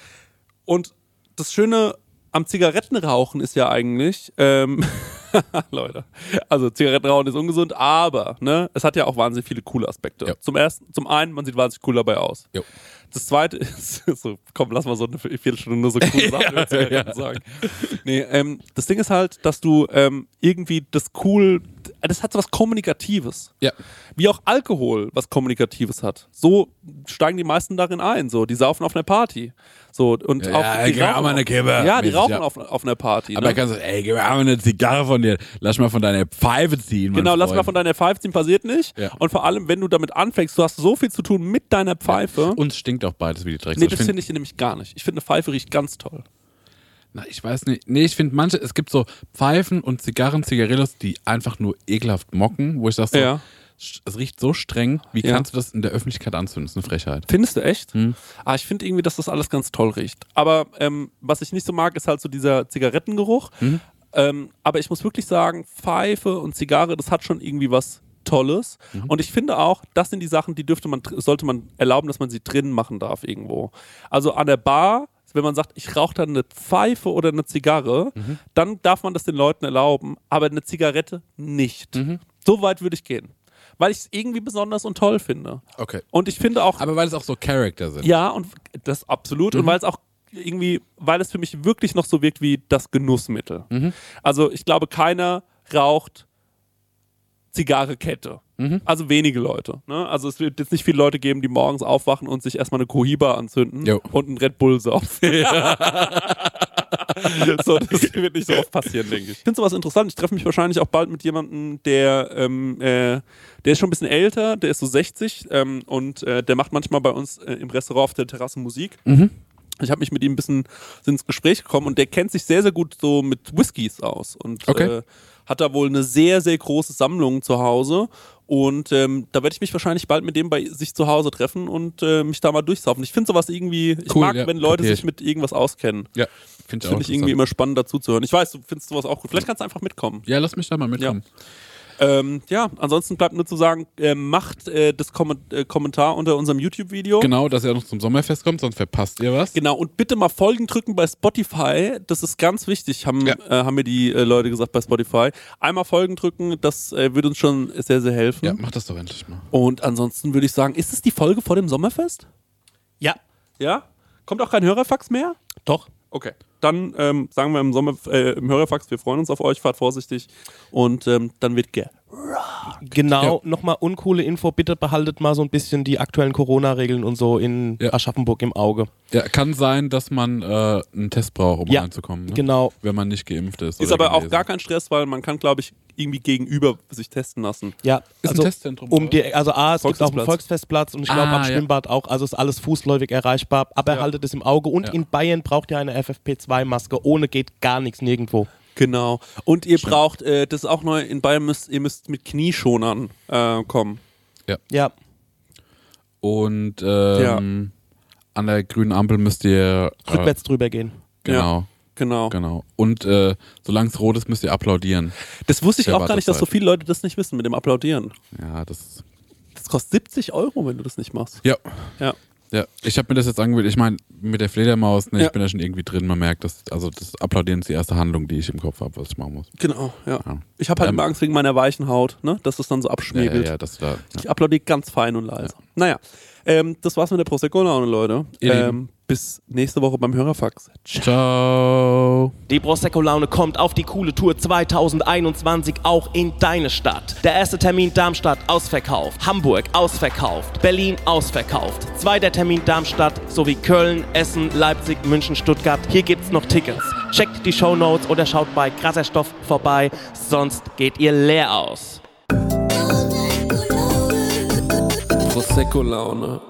Und das Schöne am Zigarettenrauchen ist ja eigentlich, ähm, *laughs* Leute, also Zigarettenrauchen ist ungesund, aber ne, es hat ja auch wahnsinnig viele coole Aspekte. Ja. Zum ersten, zum einen, man sieht wahnsinnig cool dabei aus. Jo. Das zweite ist, *laughs* so, komm, lass mal so eine Viertelstunde nur so coole *laughs* Sachen über Zigaretten sagen. Nee, ähm, das Ding ist halt, dass du ähm, irgendwie das cool, das hat so was Kommunikatives. Ja. Wie auch Alkohol was Kommunikatives hat. So steigen die meisten darin ein. So, die saufen auf einer Party. So, und Ja, auch, die mir auch rauchen mal eine Kippe. Ja, die Mäßig, rauchen ja. Auf, auf einer Party. Aber ne? kannst du, ey, gib mir mal eine Zigarre von dir. Lass mal von deiner Pfeife ziehen. Genau, lass mal von deiner Pfeife ziehen, passiert nicht. Ja. Und vor allem, wenn du damit anfängst, du hast so viel zu tun mit deiner Pfeife. Uns stinkt auch beides wie die Drecks. nee, Ich das find- finde ich nämlich gar nicht. Ich finde, eine Pfeife riecht ganz toll. Na, ich weiß nicht. Nee, ich finde manche, es gibt so Pfeifen und Zigarren, Zigarillos, die einfach nur ekelhaft mocken, wo ich sage so, Ja. es riecht so streng, wie Ja. kannst du das in der Öffentlichkeit anzünden? Das ist eine Frechheit. Findest du echt? Hm. Ah, ich finde irgendwie, dass das alles ganz toll riecht. Aber ähm, was ich nicht so mag, ist halt so dieser Zigarettengeruch. Mhm. Ähm, aber ich muss wirklich sagen, Pfeife und Zigarre, das hat schon irgendwie was Tolles. Mhm. Und ich finde auch, das sind die Sachen, die dürfte man, sollte man erlauben, dass man sie drinnen machen darf irgendwo. Also an der Bar, wenn man sagt, ich rauche da eine Pfeife oder eine Zigarre, Mhm. dann darf man das den Leuten erlauben, aber eine Zigarette nicht. Mhm. So weit würde ich gehen. Weil ich es irgendwie besonders und toll finde. Okay. Und ich finde auch, Aber weil es auch so Charakter sind. ja, und das absolut. Mhm. Und weil es auch irgendwie, weil es für mich wirklich noch so wirkt wie das Genussmittel. Mhm. Also ich glaube, keiner raucht Zigarre Kette. Mhm. Also wenige Leute. Ne? Also es wird jetzt nicht viele Leute geben, die morgens aufwachen und sich erstmal eine Cohiba anzünden Jo. und einen Red Bull saufen. *laughs* so, das wird nicht so oft passieren, denke ich. Ich finde sowas interessant. Ich treffe mich wahrscheinlich auch bald mit jemandem, der, ähm, äh, der ist schon ein bisschen älter, der ist so 60 ähm, und äh, der macht manchmal bei uns äh, im Restaurant auf der Terrasse Musik. Mhm. Ich habe mich mit ihm ein bisschen ins Gespräch gekommen und der kennt sich sehr, sehr gut so mit Whiskys aus und Okay. äh, hat da wohl eine sehr, sehr große Sammlung zu Hause. Und ähm, da werde ich mich wahrscheinlich bald mit dem bei sich zu Hause treffen und äh, mich da mal durchsaufen. Ich finde sowas irgendwie, ich Cool, mag, ja, wenn Leute sich ich. mit irgendwas auskennen. Ja, finde ich auch. Finde ich irgendwie immer spannend dazu zu hören. Ich weiß, du findest sowas auch gut. Vielleicht kannst du einfach mitkommen. Ja, lass mich da mal mitkommen. Ähm, ja, ansonsten bleibt nur zu sagen, äh, macht äh, das Kom äh, Kommentar unter unserem YouTube-Video. Genau, dass er noch zum Sommerfest kommt, sonst verpasst ihr was. Genau, und bitte mal Folgen drücken bei Spotify. Das ist ganz wichtig, haben, Ja. äh, haben mir die äh, Leute gesagt bei Spotify. Einmal Folgen drücken, das äh, würde uns schon sehr, sehr helfen. Ja, mach das doch endlich mal. Und ansonsten würde ich sagen, ist es die Folge vor dem Sommerfest? Ja, Ja? Kommt auch kein Hörerfax mehr? doch. Okay. Dann ähm, sagen wir im Sommer äh, im Hörerfax, wir freuen uns auf euch, fahrt vorsichtig und ähm, dann wird ge. Genau, nochmal uncoole Info, bitte behaltet mal so ein bisschen die aktuellen Corona-Regeln und so in Ja. Aschaffenburg im Auge. Ja, kann sein, dass man äh, einen Test braucht, um Ja, reinzukommen. Ne? Genau. Wenn man nicht geimpft ist. Ist aber auch genesen. gar kein Stress, weil man kann, glaube ich, irgendwie gegenüber sich testen lassen. Ja, Ist also ein Testzentrum. um die, also A, es gibt auch einen Volksfestplatz. Und ich glaube Ah, am ja. Schwimmbad auch, also ist alles fußläufig erreichbar, aber Ja. haltet es im Auge und Ja. in Bayern braucht ihr eine FFP2-Maske, ohne geht gar nichts nirgendwo. Genau. Und ihr braucht, äh, das ist auch neu, in Bayern müsst, ihr müsst mit Knieschonern äh, kommen. Ja, Und ähm, an der grünen Ampel müsst ihr. Äh, rückwärts drüber gehen. Genau. Genau. Genau. Und äh, solange es rot ist, müsst ihr applaudieren. Das wusste ich auch gar nicht, dass so viele Leute das nicht wissen mit dem Applaudieren. Ja, das. Das kostet 70 Euro, wenn du das nicht machst. Ja. Ja. Ja, ich habe mir das jetzt angewöhnt. Ich meine, mit der Fledermaus, ne, Ja. ich bin da schon irgendwie drin. Man merkt, dass, also das Applaudieren ist die erste Handlung, die ich im Kopf habe, was ich machen muss. Genau, ja. Ja. Ich habe halt Ähm, immer Angst wegen meiner weichen Haut, ne? dass das dann so Ja, ja, abschmiegelt. ja, das da. Ich applaudiere ganz fein und leise. Naja, ähm, das war's mit der Prosecco-Laune, Leute. Ähm. Bis nächste Woche beim Hörerfax. Ciao. Die Prosecco-Laune kommt auf die coole Tour 2021 auch in deine Stadt. Der erste Termin Darmstadt ausverkauft, Hamburg ausverkauft, Berlin ausverkauft. Zweiter Termin Darmstadt sowie Köln, Essen, Leipzig, München, Stuttgart. Hier gibt's noch Tickets. Checkt die Shownotes oder schaut bei Krasser Stoff vorbei, sonst geht ihr leer aus. Prosecco-Laune